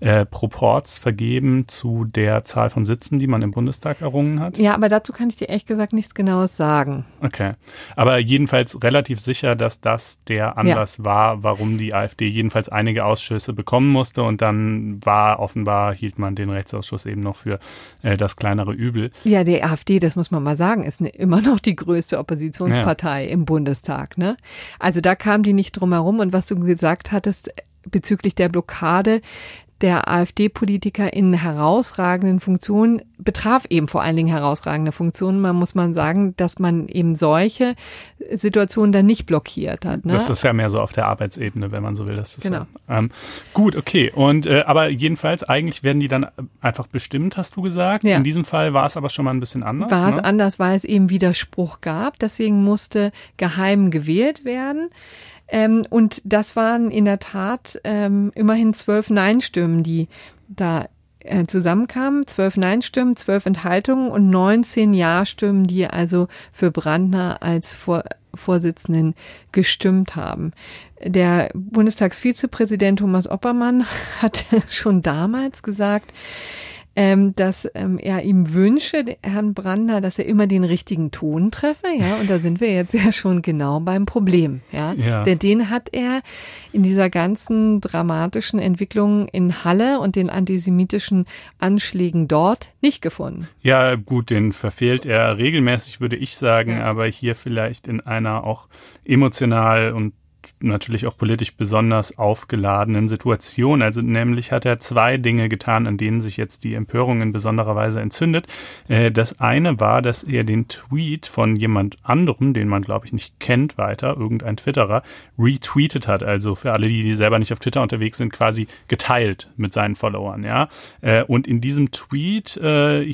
äh, Proports vergeben zu der Zahl von Sitzen, die man im Bundestag errungen hat. Ja, aber dazu kann ich dir ehrlich gesagt nichts Genaues sagen. Okay. Aber jedenfalls relativ sicher, dass das der Anlass ja. war, warum die AfD jedenfalls einige Ausschüsse bekommen musste und dann war offenbar, hielt man den Rechtsausschuss eben noch für äh, das kleinere Übel. Ja, die AfD, das muss man mal sagen, ist ne, immer [laughs] noch die größte Oppositionspartei ja. im Bundestag. Ne? Also da kam die nicht drum herum und was du gesagt hattest, bezüglich der Blockade, der AfD-Politiker in herausragenden Funktionen betraf eben vor allen Dingen herausragende Funktionen. Man muss man sagen, dass man eben solche Situationen dann nicht blockiert hat. Ne? Das ist ja mehr so auf der Arbeitsebene, wenn man so will. Das ist genau. So. Ähm, gut, okay. Und äh, aber jedenfalls eigentlich werden die dann einfach bestimmt, hast du gesagt. Ja. In diesem Fall war es aber schon mal ein bisschen anders. War ne? es anders, weil es eben Widerspruch gab. Deswegen musste geheim gewählt werden. Ähm, und das waren in der Tat ähm, immerhin zwölf Nein-Stimmen, die da äh, zusammenkamen. Zwölf Nein-Stimmen, zwölf Enthaltungen und 19 Ja-Stimmen, die also für Brandner als Vor Vorsitzenden gestimmt haben. Der Bundestagsvizepräsident Thomas Oppermann [laughs] hat schon damals gesagt, ähm, dass ähm, er ihm wünsche, Herrn Brandner, dass er immer den richtigen Ton treffe, ja, und da sind wir jetzt [laughs] ja schon genau beim Problem, ja. ja. Denn den hat er in dieser ganzen dramatischen Entwicklung in Halle und den antisemitischen Anschlägen dort nicht gefunden. Ja, gut, den verfehlt er regelmäßig, würde ich sagen, ja. aber hier vielleicht in einer auch emotional und natürlich auch politisch besonders aufgeladenen Situation. Also nämlich hat er zwei Dinge getan, an denen sich jetzt die Empörung in besonderer Weise entzündet. Äh, das eine war, dass er den Tweet von jemand anderem, den man glaube ich nicht kennt weiter, irgendein Twitterer, retweetet hat. Also für alle, die selber nicht auf Twitter unterwegs sind, quasi geteilt mit seinen Followern. Ja, äh, und in diesem Tweet äh,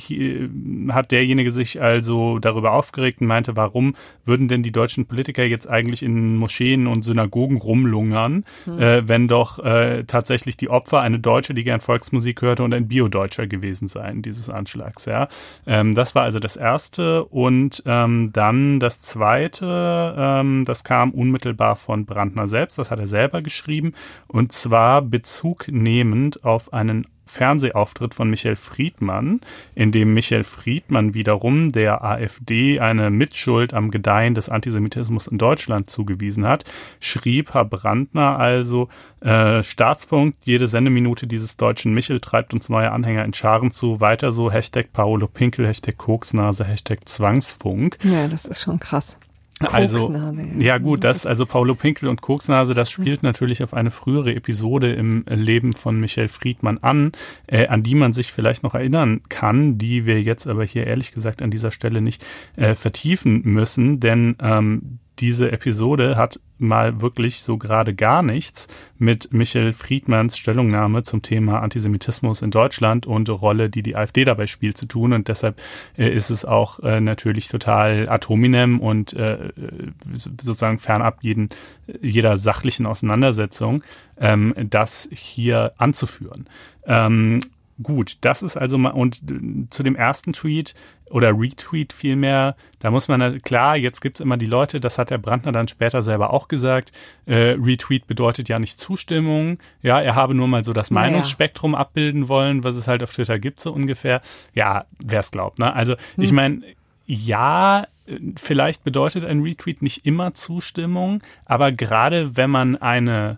hat derjenige sich also darüber aufgeregt und meinte, warum würden denn die deutschen Politiker jetzt eigentlich in Moscheen und Synagogen rumlungern, hm. äh, wenn doch äh, tatsächlich die Opfer eine Deutsche, die gern Volksmusik hörte und ein Bio-Deutscher gewesen seien, dieses Anschlags. Ja, ähm, das war also das erste und ähm, dann das zweite, ähm, das kam unmittelbar von Brandner selbst, das hat er selber geschrieben und zwar Bezug nehmend auf einen Fernsehauftritt von Michael Friedmann, in dem Michael Friedmann wiederum der AfD eine Mitschuld am Gedeihen des Antisemitismus in Deutschland zugewiesen hat, schrieb Herr Brandner also, äh, Staatsfunk, jede Sendeminute dieses deutschen Michel treibt uns neue Anhänger in Scharen zu, weiter so, Hashtag Paolo Pinkel, Hashtag Koksnase, Hashtag Zwangsfunk. Ja, das ist schon krass. Also, ja. gut, das, also Paulo Pinkel und Koksnase, das spielt natürlich auf eine frühere Episode im Leben von Michael Friedmann an, äh, an die man sich vielleicht noch erinnern kann, die wir jetzt aber hier ehrlich gesagt an dieser Stelle nicht äh, vertiefen müssen, denn ähm, diese Episode hat mal wirklich so gerade gar nichts mit Michael Friedmanns Stellungnahme zum Thema Antisemitismus in Deutschland und Rolle, die die AfD dabei spielt, zu tun. Und deshalb äh, ist es auch äh, natürlich total atominem und äh, sozusagen fernab jeden, jeder sachlichen Auseinandersetzung, ähm, das hier anzuführen. Ähm, Gut, das ist also mal, und äh, zu dem ersten Tweet oder Retweet vielmehr, da muss man, klar, jetzt gibt's immer die Leute, das hat der Brandner dann später selber auch gesagt, äh, Retweet bedeutet ja nicht Zustimmung, ja, er habe nur mal so das Meinungsspektrum naja. abbilden wollen, was es halt auf Twitter gibt, so ungefähr. Ja, wer's glaubt, ne? Also, hm. ich meine, ja, vielleicht bedeutet ein Retweet nicht immer Zustimmung, aber gerade wenn man eine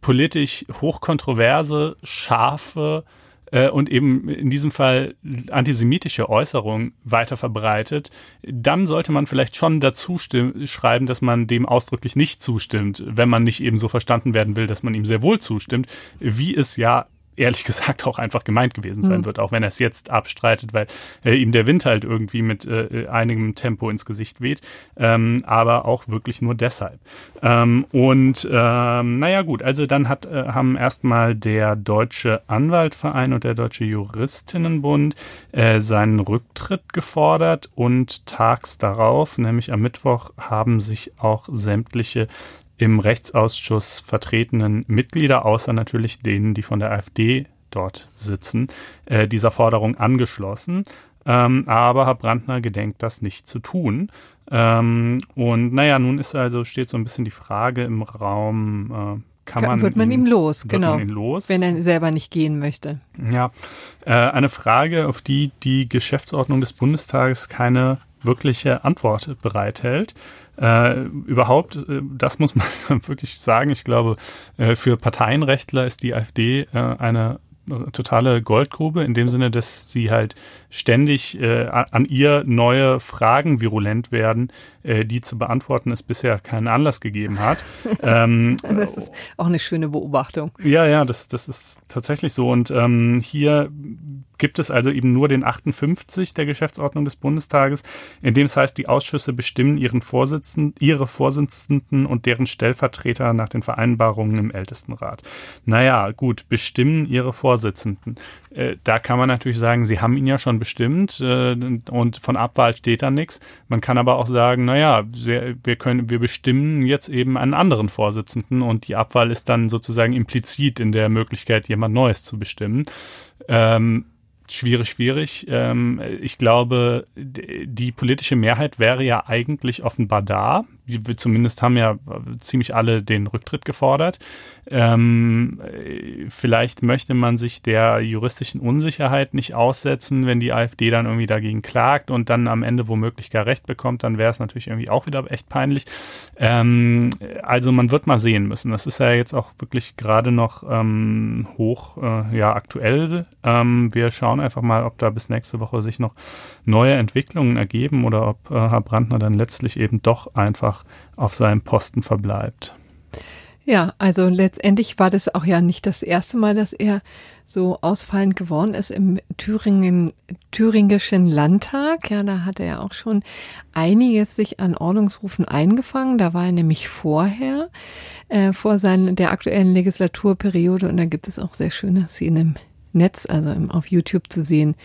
politisch hochkontroverse, scharfe äh, und eben in diesem Fall antisemitische Äußerung weiter verbreitet, dann sollte man vielleicht schon dazu schreiben, dass man dem ausdrücklich nicht zustimmt, wenn man nicht eben so verstanden werden will, dass man ihm sehr wohl zustimmt, wie es ja ehrlich gesagt auch einfach gemeint gewesen sein mhm. wird, auch wenn er es jetzt abstreitet, weil äh, ihm der Wind halt irgendwie mit äh, einigem Tempo ins Gesicht weht, ähm, aber auch wirklich nur deshalb. Ähm, und ähm, naja gut, also dann hat, äh, haben erstmal der Deutsche Anwaltverein und der Deutsche Juristinnenbund äh, seinen Rücktritt gefordert und tags darauf, nämlich am Mittwoch, haben sich auch sämtliche im Rechtsausschuss vertretenen Mitglieder, außer natürlich denen, die von der AfD dort sitzen, äh, dieser Forderung angeschlossen. Ähm, aber Herr Brandner gedenkt das nicht zu tun. Ähm, und naja, nun ist also, steht so ein bisschen die Frage im Raum, äh, kann man wird man ihn, ihm los, genau, los? wenn er selber nicht gehen möchte. Ja, äh, eine Frage, auf die die Geschäftsordnung des Bundestages keine wirkliche Antwort bereithält. Äh, überhaupt, äh, das muss man [laughs] wirklich sagen, ich glaube, äh, für Parteienrechtler ist die AfD äh, eine totale Goldgrube, in dem Sinne, dass sie halt ständig äh, an ihr neue Fragen virulent werden, äh, die zu beantworten es bisher keinen Anlass gegeben hat. [laughs] ähm, das ist auch eine schöne Beobachtung. Ja, ja, das, das ist tatsächlich so. Und ähm, hier gibt es also eben nur den 58 der Geschäftsordnung des Bundestages, in dem es heißt, die Ausschüsse bestimmen ihren Vorsitzenden, ihre Vorsitzenden und deren Stellvertreter nach den Vereinbarungen im Ältestenrat. Naja, gut, bestimmen ihre Vorsitzenden. Äh, da kann man natürlich sagen, sie haben ihn ja schon bestimmt äh, und von Abwahl steht da nichts. Man kann aber auch sagen, naja, wir, wir können, wir bestimmen jetzt eben einen anderen Vorsitzenden und die Abwahl ist dann sozusagen implizit in der Möglichkeit, jemand Neues zu bestimmen. Ähm, schwierig, schwierig. Ähm, ich glaube, die politische Mehrheit wäre ja eigentlich offenbar da. Wir zumindest haben ja ziemlich alle den Rücktritt gefordert. Ähm, vielleicht möchte man sich der juristischen Unsicherheit nicht aussetzen, wenn die AfD dann irgendwie dagegen klagt und dann am Ende womöglich gar Recht bekommt, dann wäre es natürlich irgendwie auch wieder echt peinlich. Ähm, also man wird mal sehen müssen. Das ist ja jetzt auch wirklich gerade noch ähm, hoch äh, ja, aktuell. Ähm, wir schauen einfach mal, ob da bis nächste Woche sich noch neue Entwicklungen ergeben oder ob äh, Herr Brandner dann letztlich eben doch einfach auf seinem Posten verbleibt. Ja, also letztendlich war das auch ja nicht das erste Mal, dass er so ausfallend geworden ist im Thüringen, thüringischen Landtag. Ja, da hat er ja auch schon einiges sich an Ordnungsrufen eingefangen. Da war er nämlich vorher, äh, vor seiner, der aktuellen Legislaturperiode. Und da gibt es auch sehr schöne Szenen im Netz, also im, auf YouTube zu sehen,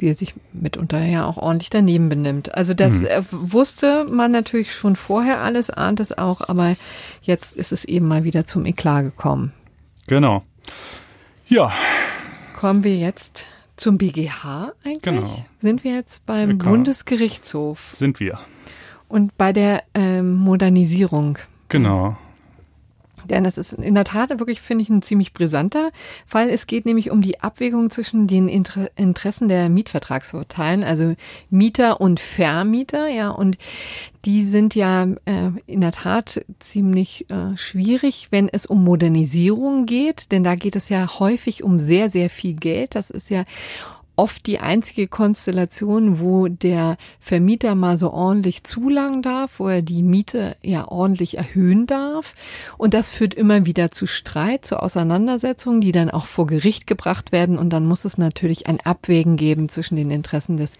wie er sich mitunter ja auch ordentlich daneben benimmt. Also das mhm. wusste man natürlich schon vorher alles, ahnt es auch, aber jetzt ist es eben mal wieder zum Eklat gekommen. Genau. Ja. Kommen wir jetzt zum BGH eigentlich? Genau. Sind wir jetzt beim wir Bundesgerichtshof? Sind wir. Und bei der ähm, Modernisierung. Genau. Denn das ist in der Tat wirklich, finde ich, ein ziemlich brisanter Fall. Es geht nämlich um die Abwägung zwischen den Inter Interessen der Mietvertragsparteien, also Mieter und Vermieter, ja, und die sind ja äh, in der Tat ziemlich äh, schwierig, wenn es um Modernisierung geht, denn da geht es ja häufig um sehr, sehr viel Geld. Das ist ja oft die einzige Konstellation, wo der Vermieter mal so ordentlich zulangen darf, wo er die Miete ja ordentlich erhöhen darf. Und das führt immer wieder zu Streit, zu Auseinandersetzungen, die dann auch vor Gericht gebracht werden. Und dann muss es natürlich ein Abwägen geben zwischen den Interessen des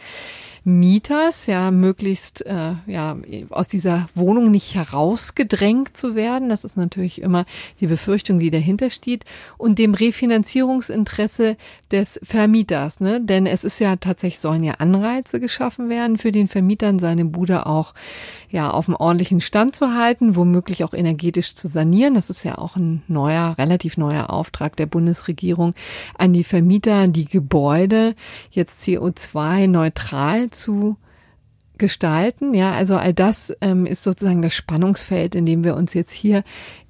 Mieters, ja, möglichst äh, ja, aus dieser Wohnung nicht herausgedrängt zu werden. Das ist natürlich immer die Befürchtung, die dahinter steht. Und dem Refinanzierungsinteresse des Vermieters, ne? Denn es ist ja tatsächlich, sollen ja Anreize geschaffen werden für den Vermietern, seine Bude auch ja auf einem ordentlichen Stand zu halten, womöglich auch energetisch zu sanieren. Das ist ja auch ein neuer, relativ neuer Auftrag der Bundesregierung an die Vermieter, die Gebäude jetzt CO2 zu gestalten. Ja, also all das ähm, ist sozusagen das Spannungsfeld, in dem wir uns jetzt hier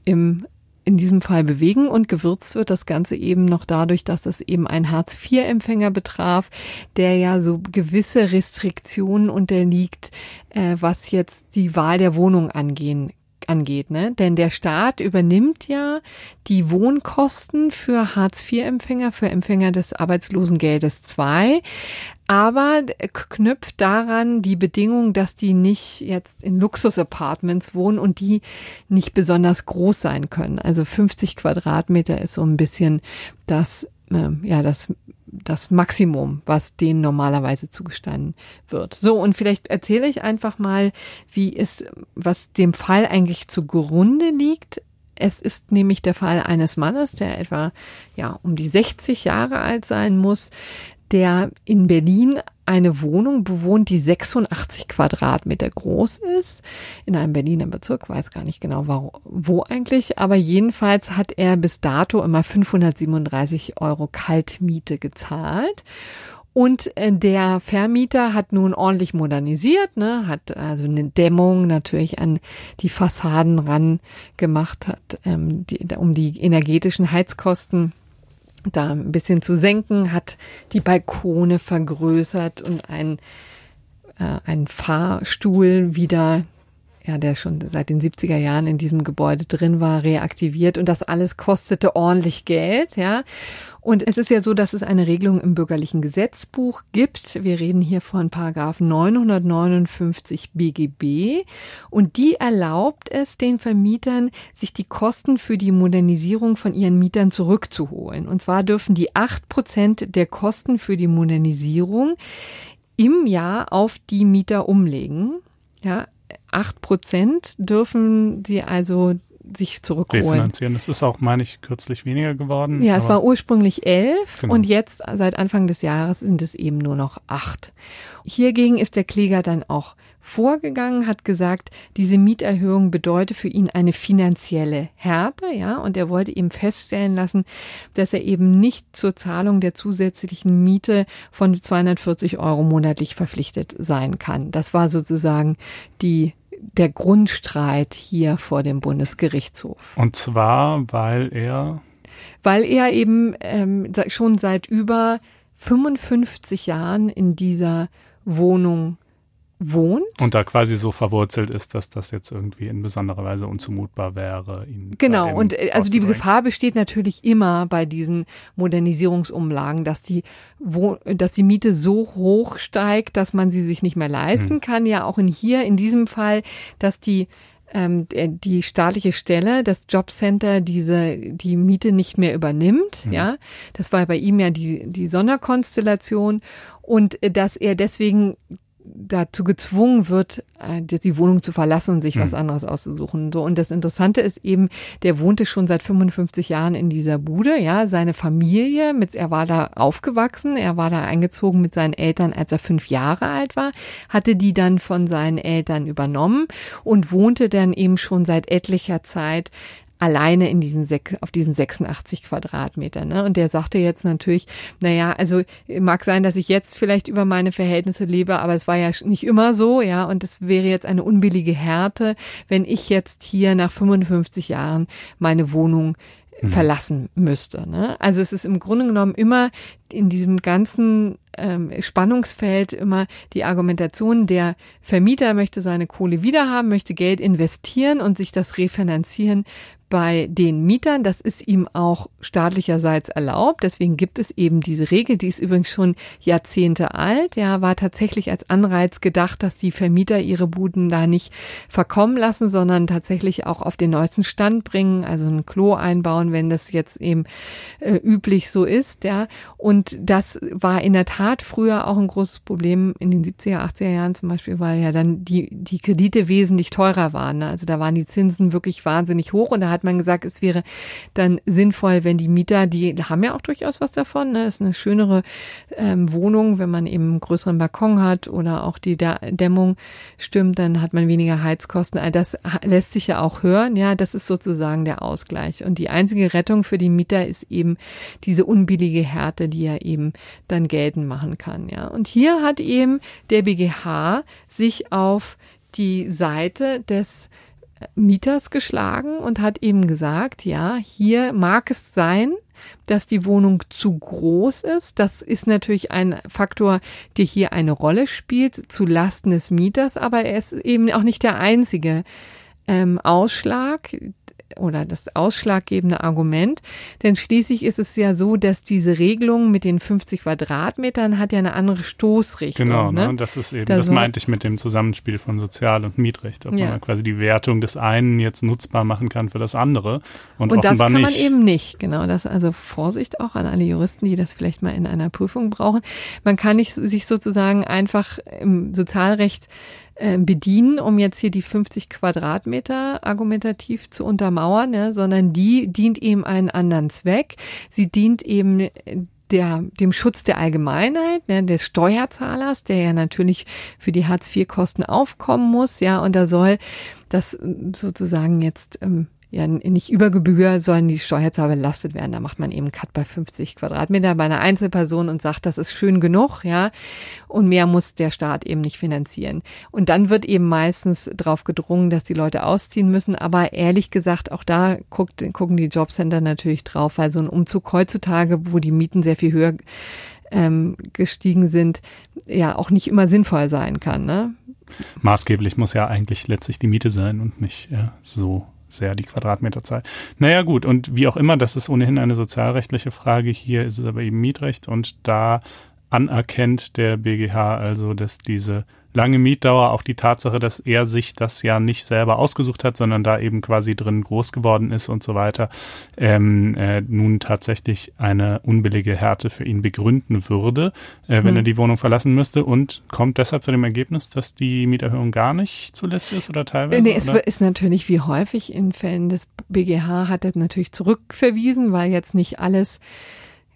im in diesem Fall bewegen und gewürzt wird das Ganze eben noch dadurch, dass das eben ein Hartz-IV-Empfänger betraf, der ja so gewisse Restriktionen unterliegt, äh, was jetzt die Wahl der Wohnung angehen angeht, ne? Denn der Staat übernimmt ja die Wohnkosten für Hartz-IV-Empfänger, für Empfänger des Arbeitslosengeldes 2, aber knüpft daran die Bedingung, dass die nicht jetzt in Luxus-Apartments wohnen und die nicht besonders groß sein können. Also 50 Quadratmeter ist so ein bisschen das, äh, ja, das das Maximum, was denen normalerweise zugestanden wird. So, und vielleicht erzähle ich einfach mal, wie es, was dem Fall eigentlich zugrunde liegt. Es ist nämlich der Fall eines Mannes, der etwa, ja, um die 60 Jahre alt sein muss, der in Berlin eine Wohnung bewohnt, die 86 Quadratmeter groß ist, in einem Berliner Bezirk, weiß gar nicht genau wo, wo eigentlich, aber jedenfalls hat er bis dato immer 537 Euro Kaltmiete gezahlt. Und äh, der Vermieter hat nun ordentlich modernisiert, ne, hat also eine Dämmung natürlich an die Fassaden ran gemacht, hat, ähm, die, um die energetischen Heizkosten da ein bisschen zu senken, hat die Balkone vergrößert und ein, äh, ein Fahrstuhl wieder ja, der schon seit den 70er Jahren in diesem Gebäude drin war, reaktiviert und das alles kostete ordentlich Geld, ja. Und es ist ja so, dass es eine Regelung im bürgerlichen Gesetzbuch gibt. Wir reden hier von Paragraph 959 BGB und die erlaubt es den Vermietern, sich die Kosten für die Modernisierung von ihren Mietern zurückzuholen. Und zwar dürfen die acht Prozent der Kosten für die Modernisierung im Jahr auf die Mieter umlegen. Ja, acht Prozent dürfen sie also sich zurückholen. Refinanzieren. Das ist auch, meine ich, kürzlich weniger geworden. Ja, es war ursprünglich elf genau. und jetzt seit Anfang des Jahres sind es eben nur noch acht. Hiergegen ist der Kläger dann auch vorgegangen, hat gesagt, diese Mieterhöhung bedeutet für ihn eine finanzielle Härte, ja, und er wollte eben feststellen lassen, dass er eben nicht zur Zahlung der zusätzlichen Miete von 240 Euro monatlich verpflichtet sein kann. Das war sozusagen die der Grundstreit hier vor dem Bundesgerichtshof. Und zwar, weil er. Weil er eben ähm, schon seit über 55 Jahren in dieser Wohnung wohnt. Und da quasi so verwurzelt ist, dass das jetzt irgendwie in besonderer Weise unzumutbar wäre. Ihn genau, und äh, also die Gefahr besteht natürlich immer bei diesen Modernisierungsumlagen, dass die, wo, dass die Miete so hoch steigt, dass man sie sich nicht mehr leisten hm. kann. Ja, auch in hier in diesem Fall, dass die ähm, die staatliche Stelle, das Jobcenter, diese die Miete nicht mehr übernimmt. Mhm. Ja, das war bei ihm ja die die Sonderkonstellation und äh, dass er deswegen dazu gezwungen wird, äh, die Wohnung zu verlassen und sich mhm. was anderes auszusuchen. So und das Interessante ist eben, der wohnte schon seit 55 Jahren in dieser Bude. Ja, seine Familie, mit er war da aufgewachsen, er war da eingezogen mit seinen Eltern, als er fünf Jahre alt war, hatte die dann von seinen Eltern übernommen und wohnte dann eben schon seit etlicher Zeit alleine in diesen auf diesen 86 Quadratmetern. Ne? Und der sagte jetzt natürlich, naja, also mag sein, dass ich jetzt vielleicht über meine Verhältnisse lebe, aber es war ja nicht immer so, ja, und es wäre jetzt eine unbillige Härte, wenn ich jetzt hier nach 55 Jahren meine Wohnung mhm. verlassen müsste. Ne? Also es ist im Grunde genommen immer in diesem ganzen ähm, Spannungsfeld immer die Argumentation, der Vermieter möchte seine Kohle wiederhaben, möchte Geld investieren und sich das refinanzieren bei den Mietern. Das ist ihm auch staatlicherseits erlaubt. Deswegen gibt es eben diese Regel, die ist übrigens schon Jahrzehnte alt. Ja, war tatsächlich als Anreiz gedacht, dass die Vermieter ihre Buden da nicht verkommen lassen, sondern tatsächlich auch auf den neuesten Stand bringen, also ein Klo einbauen, wenn das jetzt eben äh, üblich so ist. Ja, und das war in der Tat früher auch ein großes Problem in den 70er, 80er Jahren zum Beispiel, weil ja dann die, die Kredite wesentlich teurer waren. Ne? Also da waren die Zinsen wirklich wahnsinnig hoch und da hat hat man gesagt, es wäre dann sinnvoll, wenn die Mieter, die haben ja auch durchaus was davon, ne? das ist eine schönere ähm, Wohnung, wenn man eben einen größeren Balkon hat oder auch die Dämmung stimmt, dann hat man weniger Heizkosten. All das lässt sich ja auch hören, ja, das ist sozusagen der Ausgleich. Und die einzige Rettung für die Mieter ist eben diese unbillige Härte, die er eben dann geltend machen kann, ja. Und hier hat eben der BGH sich auf die Seite des Mieters geschlagen und hat eben gesagt, ja, hier mag es sein, dass die Wohnung zu groß ist. Das ist natürlich ein Faktor, der hier eine Rolle spielt, zu Lasten des Mieters, aber er ist eben auch nicht der einzige ähm, Ausschlag oder das ausschlaggebende Argument. Denn schließlich ist es ja so, dass diese Regelung mit den 50 Quadratmetern hat ja eine andere Stoßrichtung. Genau, ne? ne? das ist eben, da das meinte ich mit dem Zusammenspiel von Sozial- und Mietrecht, ob ja. man quasi die Wertung des einen jetzt nutzbar machen kann für das andere. Und, und das kann nicht. man eben nicht. Genau, das also Vorsicht auch an alle Juristen, die das vielleicht mal in einer Prüfung brauchen. Man kann nicht sich sozusagen einfach im Sozialrecht äh, bedienen, um jetzt hier die 50 Quadratmeter argumentativ zu untermauern, ja, sondern die dient eben einen anderen Zweck. Sie dient eben der, dem Schutz der Allgemeinheit, ne, des Steuerzahlers, der ja natürlich für die Hartz-IV-Kosten aufkommen muss, ja, und da soll das sozusagen jetzt ähm, ja nicht über Gebühr sollen die Steuerzahler belastet werden. Da macht man eben Cut bei 50 Quadratmeter bei einer Einzelperson und sagt, das ist schön genug, ja. Und mehr muss der Staat eben nicht finanzieren. Und dann wird eben meistens darauf gedrungen, dass die Leute ausziehen müssen. Aber ehrlich gesagt, auch da guckt, gucken die Jobcenter natürlich drauf, weil so ein Umzug heutzutage, wo die Mieten sehr viel höher ähm, gestiegen sind, ja auch nicht immer sinnvoll sein kann. Ne? Maßgeblich muss ja eigentlich letztlich die Miete sein und nicht ja, so sehr die Quadratmeterzahl. Naja gut, und wie auch immer, das ist ohnehin eine sozialrechtliche Frage. Hier ist es aber eben Mietrecht und da anerkennt der BGH also, dass diese lange Mietdauer, auch die Tatsache, dass er sich das ja nicht selber ausgesucht hat, sondern da eben quasi drin groß geworden ist und so weiter, ähm, äh, nun tatsächlich eine unbillige Härte für ihn begründen würde, äh, wenn mhm. er die Wohnung verlassen müsste und kommt deshalb zu dem Ergebnis, dass die Mieterhöhung gar nicht zulässig ist oder teilweise? Nee, es ist natürlich wie häufig in Fällen des BGH hat er natürlich zurückverwiesen, weil jetzt nicht alles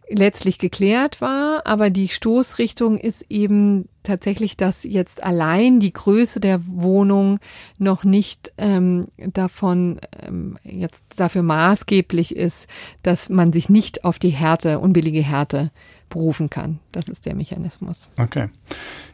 letztlich geklärt war, aber die Stoßrichtung ist eben tatsächlich, dass jetzt allein die Größe der Wohnung noch nicht ähm, davon ähm, jetzt dafür maßgeblich ist, dass man sich nicht auf die Härte, unbillige Härte berufen kann. Das ist der Mechanismus. Okay.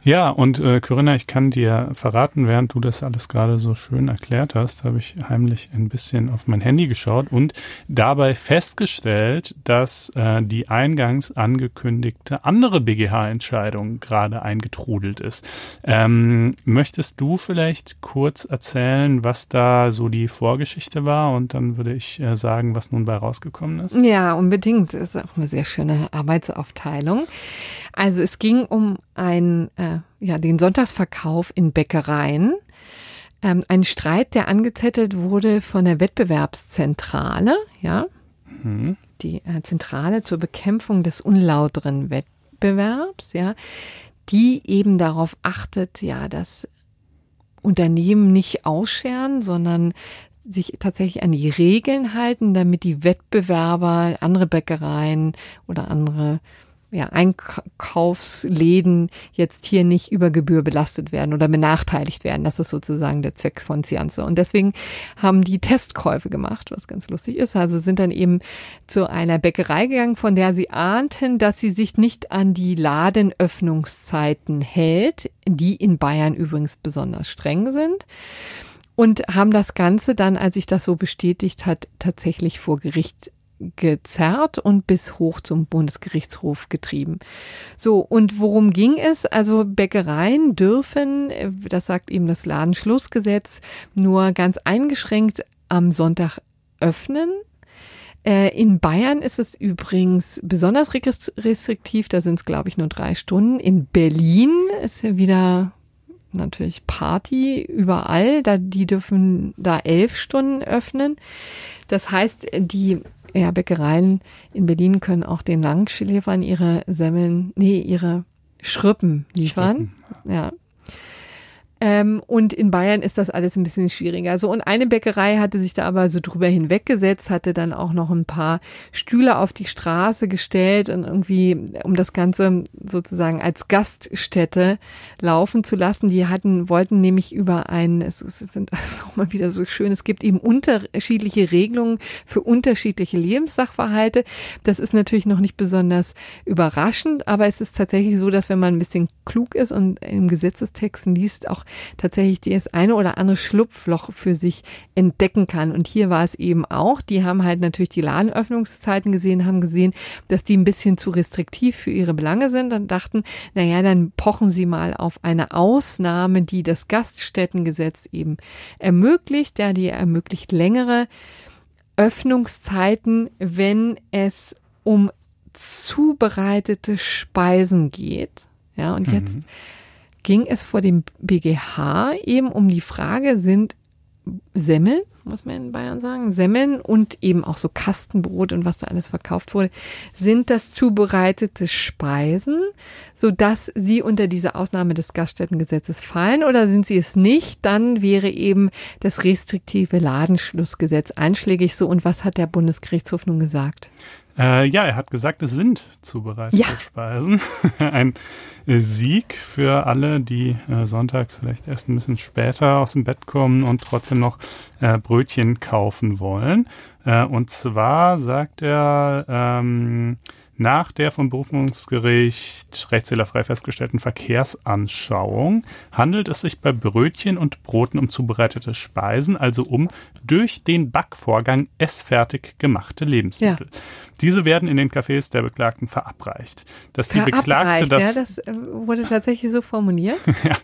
Ja, und äh, Corinna, ich kann dir verraten, während du das alles gerade so schön erklärt hast, habe ich heimlich ein bisschen auf mein Handy geschaut und dabei festgestellt, dass äh, die eingangs angekündigte andere BGH-Entscheidung gerade eingetrudelt ist. Ähm, möchtest du vielleicht kurz erzählen, was da so die Vorgeschichte war und dann würde ich äh, sagen, was nun bei rausgekommen ist? Ja, unbedingt. Ist auch eine sehr schöne Arbeitsaufteilung. Also es ging um ein, äh, ja, den Sonntagsverkauf in Bäckereien. Ähm, ein Streit, der angezettelt wurde von der Wettbewerbszentrale, ja, mhm. die äh, Zentrale zur Bekämpfung des unlauteren Wettbewerbs, ja, die eben darauf achtet, ja, dass Unternehmen nicht ausscheren, sondern sich tatsächlich an die Regeln halten, damit die Wettbewerber, andere Bäckereien oder andere ja, Einkaufsläden jetzt hier nicht über Gebühr belastet werden oder benachteiligt werden. Das ist sozusagen der Zweck von Cianze. Und deswegen haben die Testkäufe gemacht, was ganz lustig ist. Also sind dann eben zu einer Bäckerei gegangen, von der sie ahnten, dass sie sich nicht an die Ladenöffnungszeiten hält, die in Bayern übrigens besonders streng sind und haben das Ganze dann, als sich das so bestätigt hat, tatsächlich vor Gericht gezerrt und bis hoch zum Bundesgerichtshof getrieben. So, und worum ging es? Also Bäckereien dürfen, das sagt eben das Ladenschlussgesetz, nur ganz eingeschränkt am Sonntag öffnen. Äh, in Bayern ist es übrigens besonders restriktiv, da sind es, glaube ich, nur drei Stunden. In Berlin ist ja wieder natürlich Party überall, da die dürfen da elf Stunden öffnen. Das heißt, die ja, Bäckereien in Berlin können auch den Langschläfern ihre Semmeln, nee, ihre Schrippen liefern. Schrippen. Ja. Ähm, und in Bayern ist das alles ein bisschen schwieriger. So, und eine Bäckerei hatte sich da aber so drüber hinweggesetzt, hatte dann auch noch ein paar Stühle auf die Straße gestellt und irgendwie, um das Ganze sozusagen als Gaststätte laufen zu lassen. Die hatten, wollten nämlich über ein, es, es sind das [laughs] auch mal wieder so schön, es gibt eben unterschiedliche Regelungen für unterschiedliche Lebenssachverhalte. Das ist natürlich noch nicht besonders überraschend, aber es ist tatsächlich so, dass wenn man ein bisschen klug ist und im Gesetzestext liest, auch tatsächlich das eine oder andere Schlupfloch für sich entdecken kann. Und hier war es eben auch. Die haben halt natürlich die Ladenöffnungszeiten gesehen, haben gesehen, dass die ein bisschen zu restriktiv für ihre Belange sind und dachten, naja, dann pochen sie mal auf eine Ausnahme, die das Gaststättengesetz eben ermöglicht. Ja, die ermöglicht längere Öffnungszeiten, wenn es um zubereitete Speisen geht. Ja, und mhm. jetzt ging es vor dem BGH eben um die Frage, sind Semmeln, muss man in Bayern sagen, Semmeln und eben auch so Kastenbrot und was da alles verkauft wurde, sind das zubereitete Speisen, so dass sie unter diese Ausnahme des Gaststättengesetzes fallen? Oder sind sie es nicht, dann wäre eben das restriktive Ladenschlussgesetz einschlägig. So und was hat der Bundesgerichtshof nun gesagt? Äh, ja, er hat gesagt, es sind zubereitete ja. Speisen. [laughs] ein Sieg für alle, die äh, sonntags vielleicht erst ein bisschen später aus dem Bett kommen und trotzdem noch äh, Brötchen kaufen wollen. Äh, und zwar sagt er, ähm, nach der vom Berufungsgericht rechtszählerfrei festgestellten Verkehrsanschauung handelt es sich bei Brötchen und Broten um zubereitete Speisen, also um durch den Backvorgang essfertig gemachte Lebensmittel. Ja. Diese werden in den Cafés der Beklagten verabreicht. Dass die Beklagte das, ja, das äh, wurde tatsächlich so formuliert. [laughs] ja,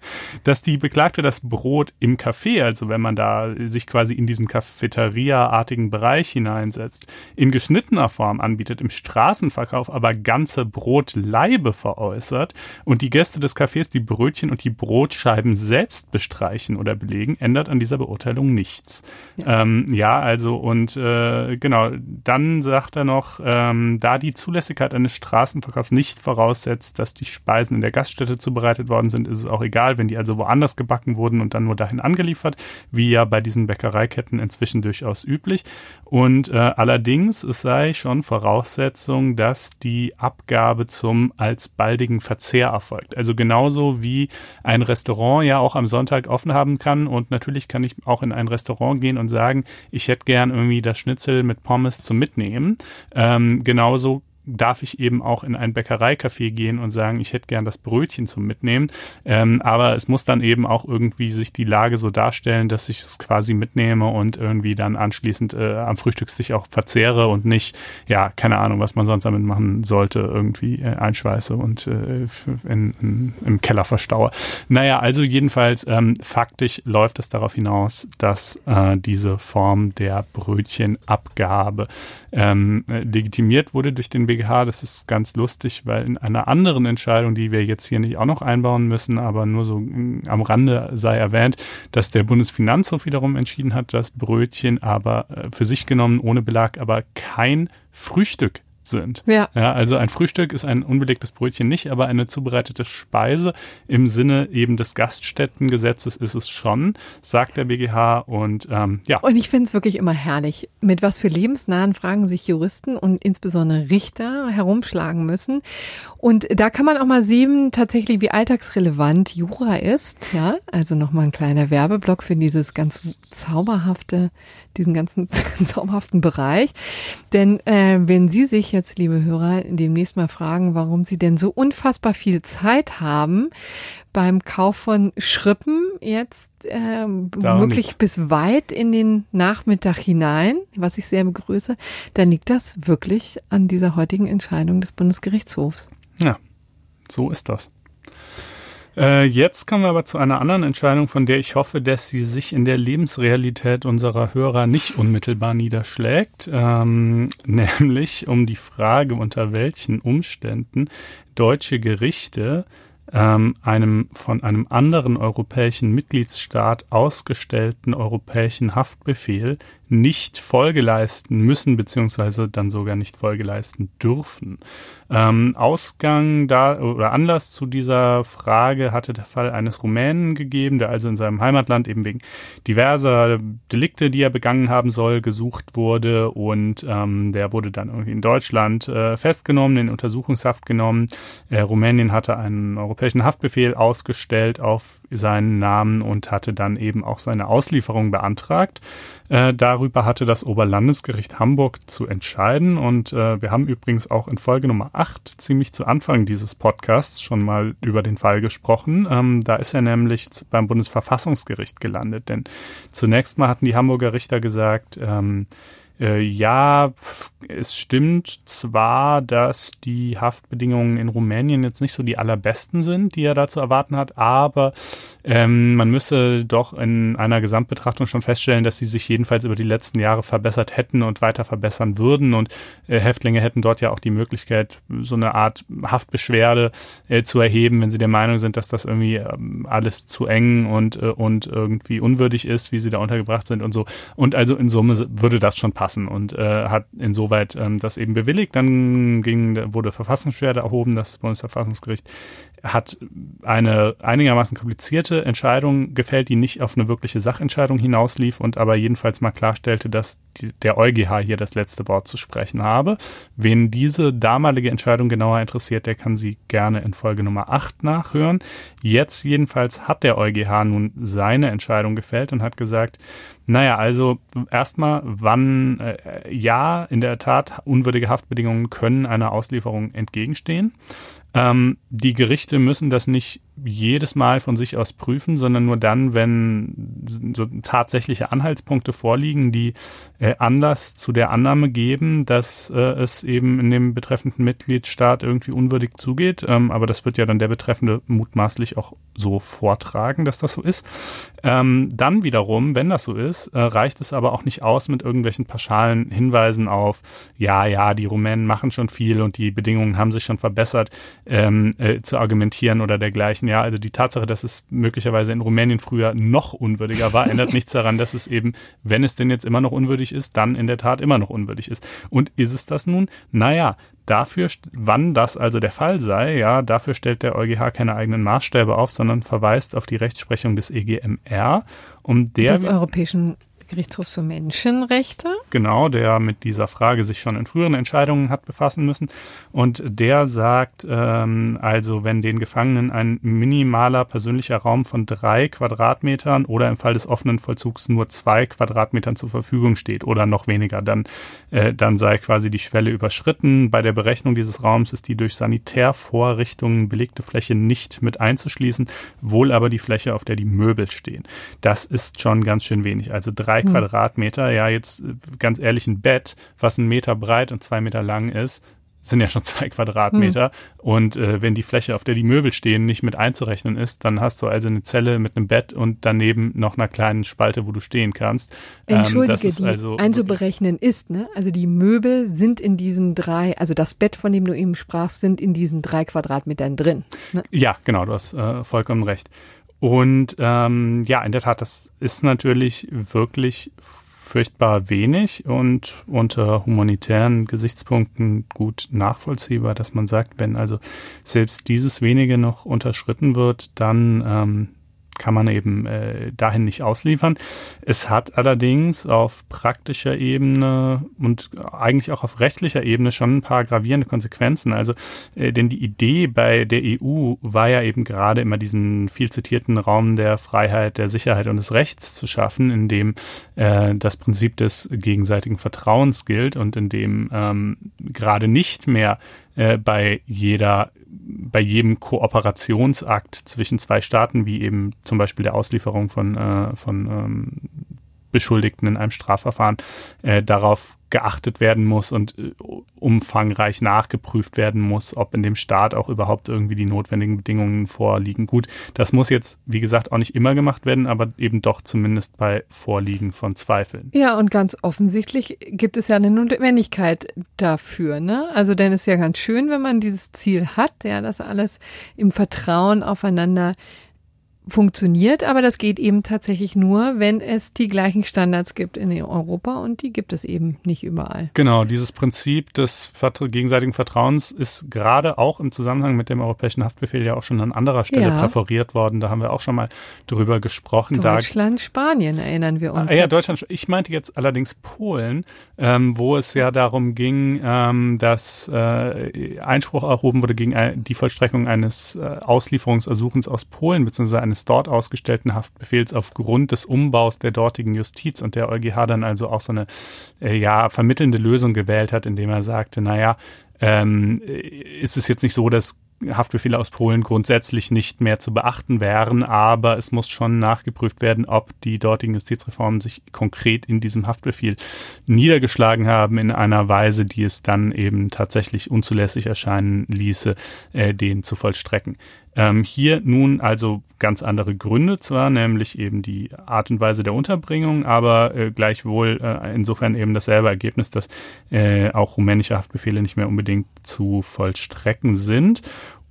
dass die Beklagte das Brot im Café, also wenn man da sich quasi in diesen Cafeteria-artigen Bereich hineinsetzt, in geschnittener Form anbietet, im Straßenverkauf aber ganze Brotlaibe veräußert und die Gäste des Cafés die Brötchen und die Brotscheiben selbst bestreichen oder belegen, ändert an dieser Beurteilung nichts. Ja, ähm, ja also und äh, genau, dann sagt er noch, ähm, da die Zulässigkeit eines Straßenverkaufs nicht voraussetzt, dass die Speisen in der Gaststätte zubereitet worden sind, ist es auch egal, wenn die also woanders gebacken wurden und dann nur dahin angeliefert, wie ja bei diesen Bäckereiketten inzwischen durchaus üblich. Und äh, allerdings, es sei schon Voraussetzung, dass die Abgabe zum als baldigen Verzehr erfolgt. Also genauso wie ein Restaurant ja auch am Sonntag offen haben kann und natürlich kann ich auch in ein Restaurant gehen und sagen, ich hätte gern irgendwie das Schnitzel mit Pommes zum Mitnehmen. Äh, ähm, genauso darf ich eben auch in ein Bäckereicafé gehen und sagen, ich hätte gern das Brötchen zum Mitnehmen. Ähm, aber es muss dann eben auch irgendwie sich die Lage so darstellen, dass ich es quasi mitnehme und irgendwie dann anschließend äh, am Frühstückstisch auch verzehre und nicht, ja, keine Ahnung, was man sonst damit machen sollte, irgendwie äh, einschweiße und äh, in, in, im Keller verstaue. Naja, also jedenfalls ähm, faktisch läuft es darauf hinaus, dass äh, diese Form der Brötchenabgabe ähm, legitimiert wurde durch den BGH. Das ist ganz lustig, weil in einer anderen Entscheidung, die wir jetzt hier nicht auch noch einbauen müssen, aber nur so mm, am Rande sei erwähnt, dass der Bundesfinanzhof wiederum entschieden hat, dass Brötchen aber äh, für sich genommen ohne Belag aber kein Frühstück sind. Ja. ja. Also ein Frühstück ist ein unbelegtes Brötchen nicht, aber eine zubereitete Speise im Sinne eben des Gaststättengesetzes ist es schon, sagt der BGH. Und ähm, ja. Und ich finde es wirklich immer herrlich, mit was für lebensnahen Fragen sich Juristen und insbesondere Richter herumschlagen müssen. Und da kann man auch mal sehen, tatsächlich, wie alltagsrelevant Jura ist. Ja, also nochmal ein kleiner Werbeblock für dieses ganz zauberhafte diesen ganzen [laughs] zauberhaften Bereich. Denn äh, wenn Sie sich jetzt, liebe Hörer, demnächst mal fragen, warum Sie denn so unfassbar viel Zeit haben beim Kauf von Schrippen jetzt äh, wirklich nicht. bis weit in den Nachmittag hinein, was ich sehr begrüße, dann liegt das wirklich an dieser heutigen Entscheidung des Bundesgerichtshofs. Ja, so ist das. Äh, jetzt kommen wir aber zu einer anderen Entscheidung, von der ich hoffe, dass sie sich in der Lebensrealität unserer Hörer nicht unmittelbar niederschlägt, ähm, [laughs] nämlich um die Frage, unter welchen Umständen deutsche Gerichte ähm, einem von einem anderen europäischen Mitgliedsstaat ausgestellten europäischen Haftbefehl nicht Folge leisten müssen, beziehungsweise dann sogar nicht Folge leisten dürfen. Ähm, Ausgang da oder Anlass zu dieser Frage hatte der Fall eines Rumänen gegeben, der also in seinem Heimatland eben wegen diverser Delikte, die er begangen haben soll, gesucht wurde und ähm, der wurde dann irgendwie in Deutschland äh, festgenommen, in Untersuchungshaft genommen. Äh, Rumänien hatte einen europäischen Haftbefehl ausgestellt auf seinen Namen und hatte dann eben auch seine Auslieferung beantragt. Äh, darüber hatte das Oberlandesgericht Hamburg zu entscheiden. Und äh, wir haben übrigens auch in Folge Nummer 8, ziemlich zu Anfang dieses Podcasts, schon mal über den Fall gesprochen. Ähm, da ist er nämlich beim Bundesverfassungsgericht gelandet. Denn zunächst mal hatten die Hamburger Richter gesagt, ähm, äh, ja, es stimmt zwar, dass die Haftbedingungen in Rumänien jetzt nicht so die allerbesten sind, die er da zu erwarten hat, aber ähm, man müsse doch in einer Gesamtbetrachtung schon feststellen, dass sie sich jedenfalls über die letzten Jahre verbessert hätten und weiter verbessern würden. Und äh, Häftlinge hätten dort ja auch die Möglichkeit, so eine Art Haftbeschwerde äh, zu erheben, wenn sie der Meinung sind, dass das irgendwie ähm, alles zu eng und, äh, und irgendwie unwürdig ist, wie sie da untergebracht sind und so. Und also in Summe würde das schon passen und äh, hat insoweit ähm, das eben bewilligt. Dann ging, wurde Verfassungsbeschwerde erhoben, das Bundesverfassungsgericht hat eine einigermaßen komplizierte Entscheidung gefällt, die nicht auf eine wirkliche Sachentscheidung hinauslief und aber jedenfalls mal klarstellte, dass die, der EuGH hier das letzte Wort zu sprechen habe. Wen diese damalige Entscheidung genauer interessiert, der kann sie gerne in Folge Nummer 8 nachhören. Jetzt jedenfalls hat der EuGH nun seine Entscheidung gefällt und hat gesagt, naja, also erstmal, wann, äh, ja, in der Tat, unwürdige Haftbedingungen können einer Auslieferung entgegenstehen. Ähm, die Gerichte müssen das nicht jedes Mal von sich aus prüfen, sondern nur dann, wenn so tatsächliche Anhaltspunkte vorliegen, die äh, Anlass zu der Annahme geben, dass äh, es eben in dem betreffenden Mitgliedstaat irgendwie unwürdig zugeht. Ähm, aber das wird ja dann der Betreffende mutmaßlich auch so vortragen, dass das so ist. Ähm, dann wiederum, wenn das so ist, äh, reicht es aber auch nicht aus mit irgendwelchen pauschalen Hinweisen auf, ja, ja, die Rumänen machen schon viel und die Bedingungen haben sich schon verbessert, ähm, äh, zu argumentieren oder dergleichen ja, also die Tatsache, dass es möglicherweise in Rumänien früher noch unwürdiger war, ändert nichts daran, dass es eben, wenn es denn jetzt immer noch unwürdig ist, dann in der Tat immer noch unwürdig ist. Und ist es das nun? Naja, dafür, wann das also der Fall sei, ja, dafür stellt der EuGH keine eigenen Maßstäbe auf, sondern verweist auf die Rechtsprechung des EGMR, um der des Europäischen Gerichtshof für Menschenrechte. Genau, der mit dieser Frage sich schon in früheren Entscheidungen hat befassen müssen. Und der sagt, ähm, also wenn den Gefangenen ein minimaler persönlicher Raum von drei Quadratmetern oder im Fall des offenen Vollzugs nur zwei Quadratmetern zur Verfügung steht oder noch weniger, dann, äh, dann sei quasi die Schwelle überschritten. Bei der Berechnung dieses Raums ist die durch Sanitärvorrichtungen belegte Fläche nicht mit einzuschließen, wohl aber die Fläche, auf der die Möbel stehen. Das ist schon ganz schön wenig. Also drei drei hm. Quadratmeter, ja, jetzt äh, ganz ehrlich, ein Bett, was ein Meter breit und zwei Meter lang ist, sind ja schon [laughs] zwei Quadratmeter. Hm. Und äh, wenn die Fläche, auf der die Möbel stehen, nicht mit einzurechnen ist, dann hast du also eine Zelle mit einem Bett und daneben noch einer kleinen Spalte, wo du stehen kannst. Ähm, Entschuldige, ähm, die also einzuberechnen ist, ne? Also die Möbel sind in diesen drei, also das Bett, von dem du eben sprachst, sind in diesen drei Quadratmetern drin. Ne? Ja, genau, du hast äh, vollkommen recht. Und ähm, ja, in der Tat, das ist natürlich wirklich furchtbar wenig und unter humanitären Gesichtspunkten gut nachvollziehbar, dass man sagt, wenn also selbst dieses wenige noch unterschritten wird, dann ähm, kann man eben äh, dahin nicht ausliefern. Es hat allerdings auf praktischer Ebene und eigentlich auch auf rechtlicher Ebene schon ein paar gravierende Konsequenzen. Also, äh, denn die Idee bei der EU war ja eben gerade immer diesen viel zitierten Raum der Freiheit, der Sicherheit und des Rechts zu schaffen, in dem äh, das Prinzip des gegenseitigen Vertrauens gilt und in dem ähm, gerade nicht mehr äh, bei jeder bei jedem Kooperationsakt zwischen zwei Staaten, wie eben zum Beispiel der Auslieferung von, äh, von ähm, Beschuldigten in einem Strafverfahren, äh, darauf geachtet werden muss und äh, umfangreich nachgeprüft werden muss, ob in dem Staat auch überhaupt irgendwie die notwendigen Bedingungen vorliegen. Gut, das muss jetzt, wie gesagt, auch nicht immer gemacht werden, aber eben doch zumindest bei Vorliegen von Zweifeln. Ja, und ganz offensichtlich gibt es ja eine Notwendigkeit dafür. Ne? Also denn es ist ja ganz schön, wenn man dieses Ziel hat, ja, das alles im Vertrauen aufeinander funktioniert, aber das geht eben tatsächlich nur, wenn es die gleichen Standards gibt in Europa und die gibt es eben nicht überall. Genau, dieses Prinzip des gegenseitigen Vertrauens ist gerade auch im Zusammenhang mit dem europäischen Haftbefehl ja auch schon an anderer Stelle ja. präferiert worden. Da haben wir auch schon mal drüber gesprochen. Deutschland, da, Spanien erinnern wir uns. Ah, ja, Deutschland. Ich meinte jetzt allerdings Polen, ähm, wo es ja darum ging, ähm, dass äh, Einspruch erhoben wurde gegen die Vollstreckung eines äh, Auslieferungsersuchens aus Polen beziehungsweise eines eines dort ausgestellten Haftbefehls aufgrund des Umbaus der dortigen Justiz und der EuGH dann also auch so eine äh, ja vermittelnde Lösung gewählt hat, indem er sagte, naja, ähm, ist es jetzt nicht so, dass Haftbefehle aus Polen grundsätzlich nicht mehr zu beachten wären, aber es muss schon nachgeprüft werden, ob die dortigen Justizreformen sich konkret in diesem Haftbefehl niedergeschlagen haben in einer Weise, die es dann eben tatsächlich unzulässig erscheinen ließe, äh, den zu vollstrecken. Ähm, hier nun also ganz andere Gründe zwar, nämlich eben die Art und Weise der Unterbringung, aber äh, gleichwohl äh, insofern eben dasselbe Ergebnis, dass äh, auch rumänische Haftbefehle nicht mehr unbedingt zu vollstrecken sind.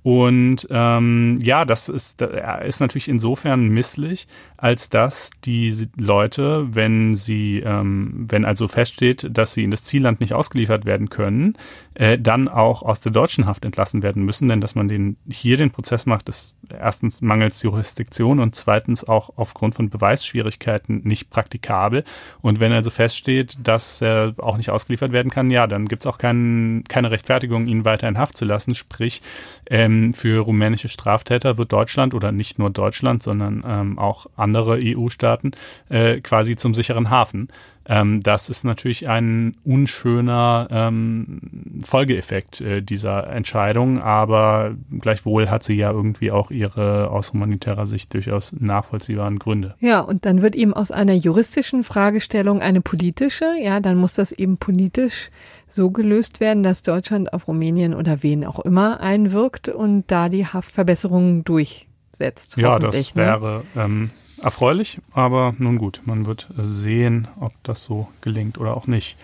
Und ähm, ja, das ist, ist natürlich insofern misslich, als dass die Leute, wenn sie, ähm, wenn also feststeht, dass sie in das Zielland nicht ausgeliefert werden können, äh, dann auch aus der deutschen Haft entlassen werden müssen. Denn dass man den hier den Prozess macht, ist erstens mangels Jurisdiktion und zweitens auch aufgrund von Beweisschwierigkeiten nicht praktikabel. Und wenn also feststeht, dass er auch nicht ausgeliefert werden kann, ja, dann gibt es auch kein, keine Rechtfertigung, ihn weiter in Haft zu lassen. Sprich, ähm, für rumänische Straftäter wird Deutschland oder nicht nur Deutschland, sondern ähm, auch andere EU-Staaten äh, quasi zum sicheren Hafen. Ähm, das ist natürlich ein unschöner ähm, Folgeeffekt äh, dieser Entscheidung, aber gleichwohl hat sie ja irgendwie auch ihre aus humanitärer Sicht durchaus nachvollziehbaren Gründe. Ja, und dann wird eben aus einer juristischen Fragestellung eine politische, ja, dann muss das eben politisch so gelöst werden, dass Deutschland auf Rumänien oder wen auch immer einwirkt und da die Haftverbesserungen durchsetzt. Ja, das ne? wäre ne? ähm, erfreulich, aber nun gut, man wird sehen, ob das so gelingt oder auch nicht.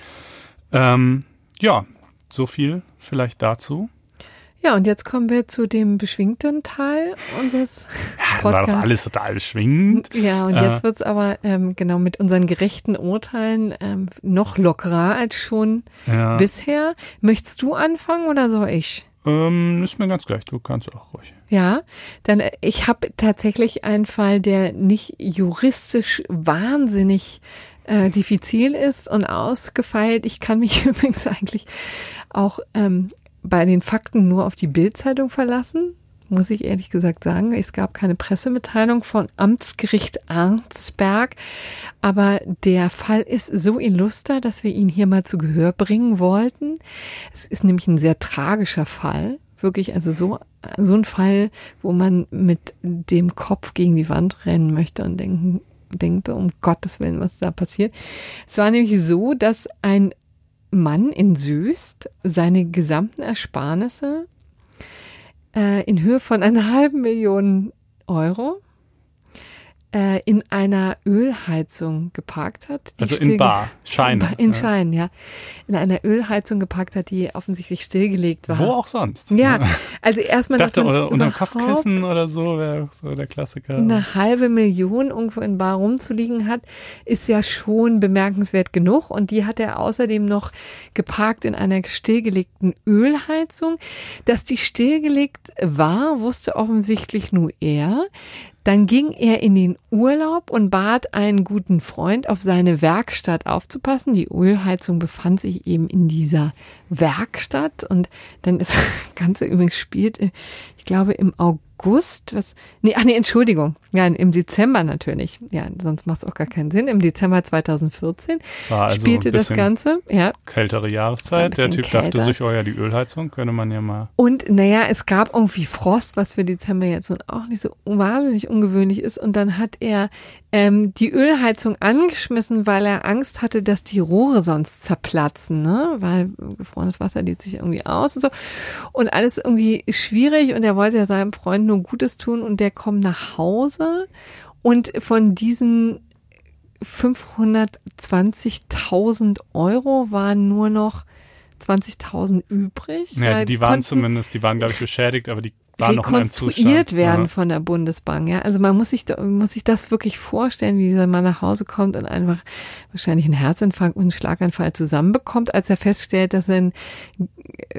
Ähm, ja, so viel vielleicht dazu. Ja, und jetzt kommen wir zu dem beschwingten Teil unseres [laughs] ja, das Podcasts. war doch alles total beschwingend. Ja, und äh, jetzt wird's aber ähm, genau mit unseren gerechten Urteilen ähm, noch lockerer als schon ja. bisher. Möchtest du anfangen oder soll ich? Ähm, ist mir ganz gleich, du kannst auch ruhig. Ja, dann äh, ich habe tatsächlich einen Fall, der nicht juristisch wahnsinnig äh, diffizil ist und ausgefeilt. Ich kann mich [laughs] übrigens eigentlich auch ähm, bei den Fakten nur auf die Bildzeitung verlassen, muss ich ehrlich gesagt sagen. Es gab keine Pressemitteilung von Amtsgericht Arnsberg, aber der Fall ist so illuster, dass wir ihn hier mal zu Gehör bringen wollten. Es ist nämlich ein sehr tragischer Fall. Wirklich, also so, so ein Fall, wo man mit dem Kopf gegen die Wand rennen möchte und denken, denkt, um Gottes Willen, was da passiert. Es war nämlich so, dass ein Mann in Süßt seine gesamten Ersparnisse äh, in Höhe von einer halben Million Euro äh, in einer Ölheizung geparkt hat. also in Bar, Schein. In Schein, ja. In einer Ölheizung geparkt hat, die offensichtlich stillgelegt war. Wo auch sonst. Ja, also erstmal. Ich dachte, oder unter Kopfkissen oder so wäre so der Klassiker. Eine halbe Million irgendwo in Bar rumzuliegen hat, ist ja schon bemerkenswert genug. Und die hat er außerdem noch geparkt in einer stillgelegten Ölheizung. Dass die stillgelegt war, wusste offensichtlich nur er. Dann ging er in den Urlaub und bat einen guten Freund, auf seine Werkstatt aufzupassen. Die Ölheizung befand sich eben in dieser Werkstatt und dann ist [laughs] das Ganze übrigens spielt, ich glaube, im August was, nee, ach nee, Entschuldigung, ja, im Dezember natürlich, ja, sonst macht es auch gar keinen Sinn, im Dezember 2014 War also spielte das Ganze, ja. Kältere Jahreszeit, der Typ kälter. dachte sich, oh ja, die Ölheizung könnte man ja mal. Und naja, es gab irgendwie Frost, was für Dezember jetzt auch nicht so wahnsinnig ungewöhnlich ist und dann hat er ähm, die Ölheizung angeschmissen, weil er Angst hatte, dass die Rohre sonst zerplatzen, ne, weil gefrorenes Wasser lädt sich irgendwie aus und so und alles irgendwie schwierig und er wollte ja seinem Freund nur Gutes tun und der kommt nach Hause und von diesen 520.000 Euro waren nur noch 20.000 übrig. Ja, also die waren zumindest, die waren glaube ich beschädigt, aber die rekonstruiert werden ja. von der Bundesbank. Ja, also man muss sich muss sich das wirklich vorstellen, wie dieser Mann nach Hause kommt und einfach wahrscheinlich einen Herzinfarkt und einen Schlaganfall zusammenbekommt, als er feststellt, dass sein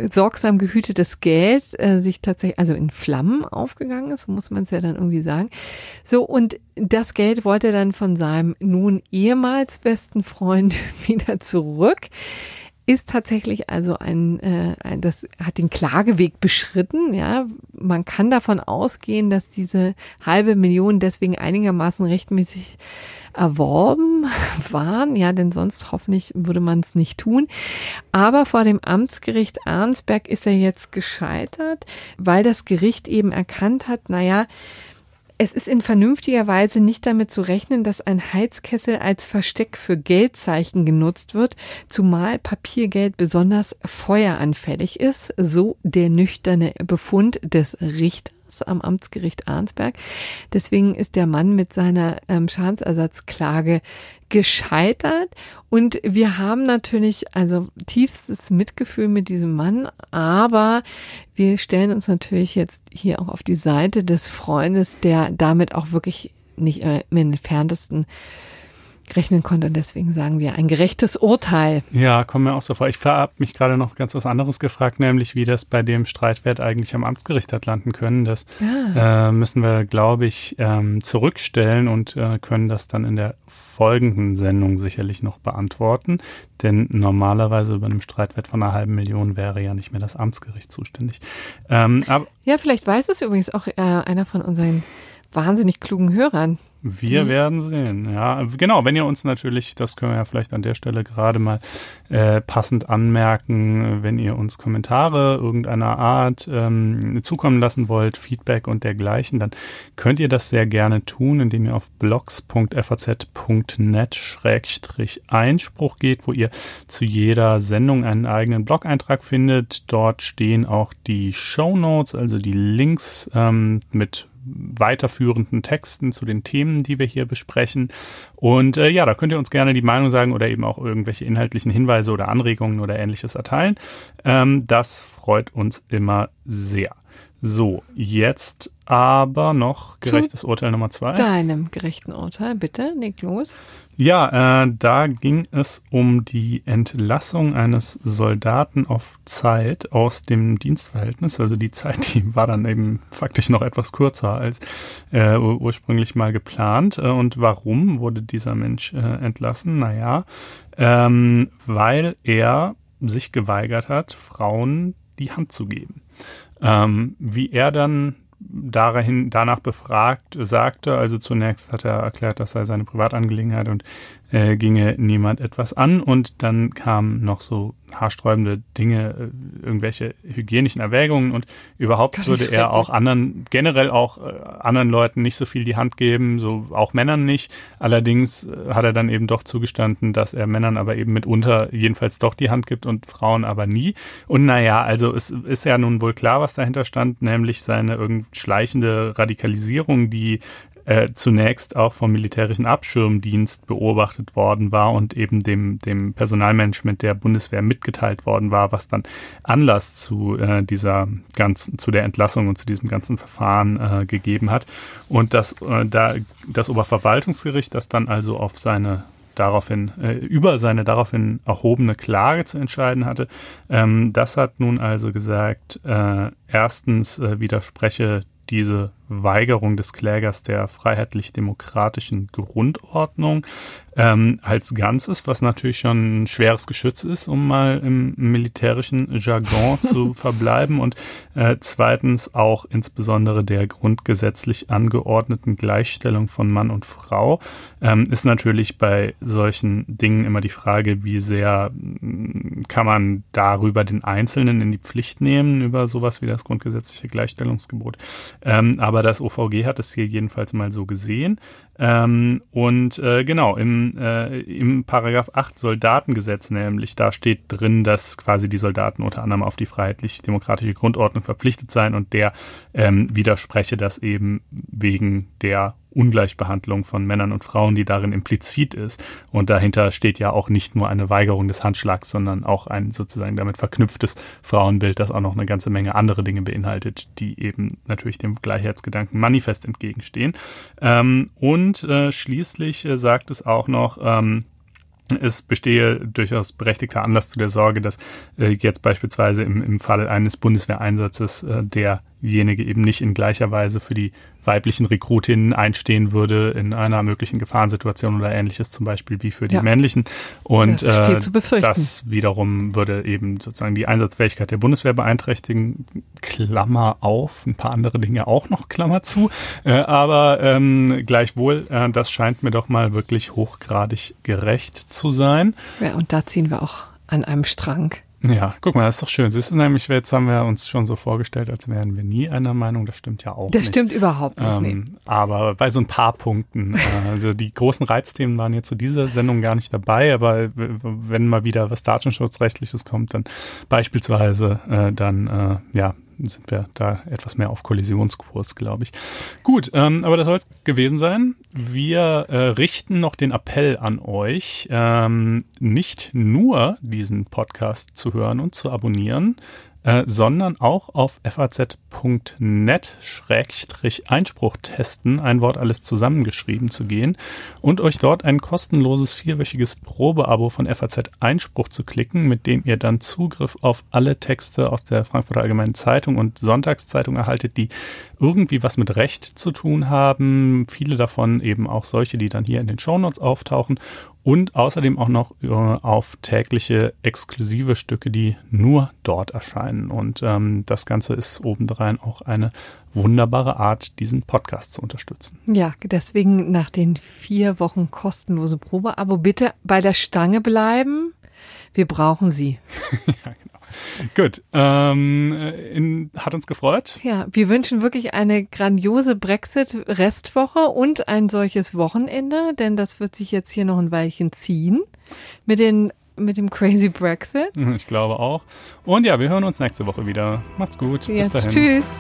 sorgsam gehütetes Geld äh, sich tatsächlich also in Flammen aufgegangen ist, so muss man es ja dann irgendwie sagen. So und das Geld wollte er dann von seinem nun ehemals besten Freund [laughs] wieder zurück ist tatsächlich also ein, äh, ein, das hat den Klageweg beschritten. Ja, man kann davon ausgehen, dass diese halbe Million deswegen einigermaßen rechtmäßig erworben [laughs] waren. Ja, denn sonst hoffentlich würde man es nicht tun. Aber vor dem Amtsgericht Arnsberg ist er jetzt gescheitert, weil das Gericht eben erkannt hat, naja, es ist in vernünftiger Weise nicht damit zu rechnen, dass ein Heizkessel als Versteck für Geldzeichen genutzt wird, zumal Papiergeld besonders feueranfällig ist, so der nüchterne Befund des Richters. Prozess am Amtsgericht Arnsberg. Deswegen ist der Mann mit seiner ähm, Schadensersatzklage gescheitert. Und wir haben natürlich also tiefstes Mitgefühl mit diesem Mann, aber wir stellen uns natürlich jetzt hier auch auf die Seite des Freundes, der damit auch wirklich nicht im entferntesten rechnen konnte. Und deswegen sagen wir ein gerechtes Urteil. Ja, kommen mir auch so vor. Ich habe mich gerade noch ganz was anderes gefragt, nämlich wie das bei dem Streitwert eigentlich am Amtsgericht hat landen können. Das ja. äh, müssen wir, glaube ich, ähm, zurückstellen und äh, können das dann in der folgenden Sendung sicherlich noch beantworten. Denn normalerweise über einem Streitwert von einer halben Million wäre ja nicht mehr das Amtsgericht zuständig. Ähm, ja, vielleicht weiß es übrigens auch äh, einer von unseren wahnsinnig klugen Hörern. Wir werden sehen, ja. Genau, wenn ihr uns natürlich, das können wir ja vielleicht an der Stelle gerade mal äh, passend anmerken, wenn ihr uns Kommentare irgendeiner Art ähm, zukommen lassen wollt, Feedback und dergleichen, dann könnt ihr das sehr gerne tun, indem ihr auf blogs.faz.net-einspruch geht, wo ihr zu jeder Sendung einen eigenen Blog-Eintrag findet. Dort stehen auch die Show Notes, also die Links ähm, mit weiterführenden Texten zu den Themen, die wir hier besprechen. Und äh, ja, da könnt ihr uns gerne die Meinung sagen oder eben auch irgendwelche inhaltlichen Hinweise oder Anregungen oder ähnliches erteilen. Ähm, das freut uns immer sehr. So, jetzt aber noch gerechtes Zu Urteil Nummer zwei. Deinem gerechten Urteil, bitte, leg los. Ja, äh, da ging es um die Entlassung eines Soldaten auf Zeit aus dem Dienstverhältnis. Also die Zeit, die war dann eben faktisch noch etwas kürzer als äh, ursprünglich mal geplant. Äh, und warum wurde dieser Mensch äh, entlassen? Naja, ähm, weil er sich geweigert hat, Frauen die Hand zu geben. Ähm, wie er dann dahin, danach befragt sagte, also zunächst hat er erklärt, das sei seine Privatangelegenheit und äh, ginge niemand etwas an und dann kamen noch so haarsträubende Dinge, äh, irgendwelche hygienischen Erwägungen und überhaupt Gott, würde er auch anderen, generell auch äh, anderen Leuten nicht so viel die Hand geben, so auch Männern nicht. Allerdings äh, hat er dann eben doch zugestanden, dass er Männern aber eben mitunter jedenfalls doch die Hand gibt und Frauen aber nie. Und naja, also es ist ja nun wohl klar, was dahinter stand, nämlich seine irgend schleichende Radikalisierung, die äh, zunächst auch vom militärischen Abschirmdienst beobachtet worden war und eben dem, dem Personalmanagement der Bundeswehr mitgeteilt worden war, was dann Anlass zu äh, dieser ganzen, zu der Entlassung und zu diesem ganzen Verfahren äh, gegeben hat. Und das, äh, da, das Oberverwaltungsgericht, das dann also auf seine daraufhin äh, über seine daraufhin erhobene Klage zu entscheiden hatte. Ähm, das hat nun also gesagt, äh, erstens äh, widerspreche diese Weigerung des Klägers der freiheitlich-demokratischen Grundordnung ähm, als Ganzes, was natürlich schon ein schweres Geschütz ist, um mal im militärischen Jargon [laughs] zu verbleiben und äh, zweitens auch insbesondere der grundgesetzlich angeordneten Gleichstellung von Mann und Frau ähm, ist natürlich bei solchen Dingen immer die Frage, wie sehr mm, kann man darüber den Einzelnen in die Pflicht nehmen, über sowas wie das grundgesetzliche Gleichstellungsgebot. Ähm, aber das OVG hat es hier jedenfalls mal so gesehen. Ähm, und äh, genau, im, äh, im Paragraph 8 Soldatengesetz nämlich, da steht drin, dass quasi die Soldaten unter anderem auf die freiheitlich-demokratische Grundordnung verpflichtet seien und der ähm, widerspreche das eben wegen der Ungleichbehandlung von Männern und Frauen, die darin implizit ist. Und dahinter steht ja auch nicht nur eine Weigerung des Handschlags, sondern auch ein sozusagen damit verknüpftes Frauenbild, das auch noch eine ganze Menge andere Dinge beinhaltet, die eben natürlich dem Gleichheitsgedanken manifest entgegenstehen. Ähm, und äh, schließlich äh, sagt es auch noch, ähm, es bestehe durchaus berechtigter Anlass zu der Sorge, dass äh, jetzt beispielsweise im, im Fall eines Bundeswehreinsatzes äh, derjenige eben nicht in gleicher Weise für die weiblichen Rekrutinnen einstehen würde in einer möglichen Gefahrensituation oder ähnliches, zum Beispiel wie für die ja. männlichen. Und das, äh, das wiederum würde eben sozusagen die Einsatzfähigkeit der Bundeswehr beeinträchtigen. Klammer auf, ein paar andere Dinge auch noch, Klammer zu. Äh, aber ähm, gleichwohl, äh, das scheint mir doch mal wirklich hochgradig gerecht zu sein. Ja, und da ziehen wir auch an einem Strang. Ja, guck mal, das ist doch schön. Siehst du nämlich, jetzt haben wir uns schon so vorgestellt, als wären wir nie einer Meinung. Das stimmt ja auch das nicht. Das stimmt überhaupt nicht. Ähm, nee. Aber bei so ein paar Punkten. Äh, also die großen Reizthemen waren jetzt zu dieser Sendung gar nicht dabei, aber wenn mal wieder was Datenschutzrechtliches kommt, dann beispielsweise, äh, dann äh, ja, sind wir da etwas mehr auf Kollisionskurs, glaube ich. Gut, ähm, aber das soll es gewesen sein. Wir äh, richten noch den Appell an euch, ähm, nicht nur diesen Podcast zu hören und zu abonnieren, äh, sondern auch auf faz.net-einspruch testen, ein Wort alles zusammengeschrieben zu gehen und euch dort ein kostenloses vierwöchiges Probeabo von FAZ Einspruch zu klicken, mit dem ihr dann Zugriff auf alle Texte aus der Frankfurter Allgemeinen Zeitung und Sonntagszeitung erhaltet, die irgendwie was mit Recht zu tun haben. Viele davon eben auch solche, die dann hier in den Shownotes auftauchen und außerdem auch noch äh, auf tägliche exklusive Stücke, die nur dort erscheinen. Und ähm, das Ganze ist obendrein auch eine wunderbare Art, diesen Podcast zu unterstützen. Ja, deswegen nach den vier Wochen kostenlose Probeabo bitte bei der Stange bleiben. Wir brauchen sie. ja. [laughs] Gut, ähm, in, hat uns gefreut. Ja, wir wünschen wirklich eine grandiose Brexit-Restwoche und ein solches Wochenende, denn das wird sich jetzt hier noch ein Weilchen ziehen mit den mit dem Crazy Brexit. Ich glaube auch. Und ja, wir hören uns nächste Woche wieder. Macht's gut. Ja, Bis dahin. Tschüss.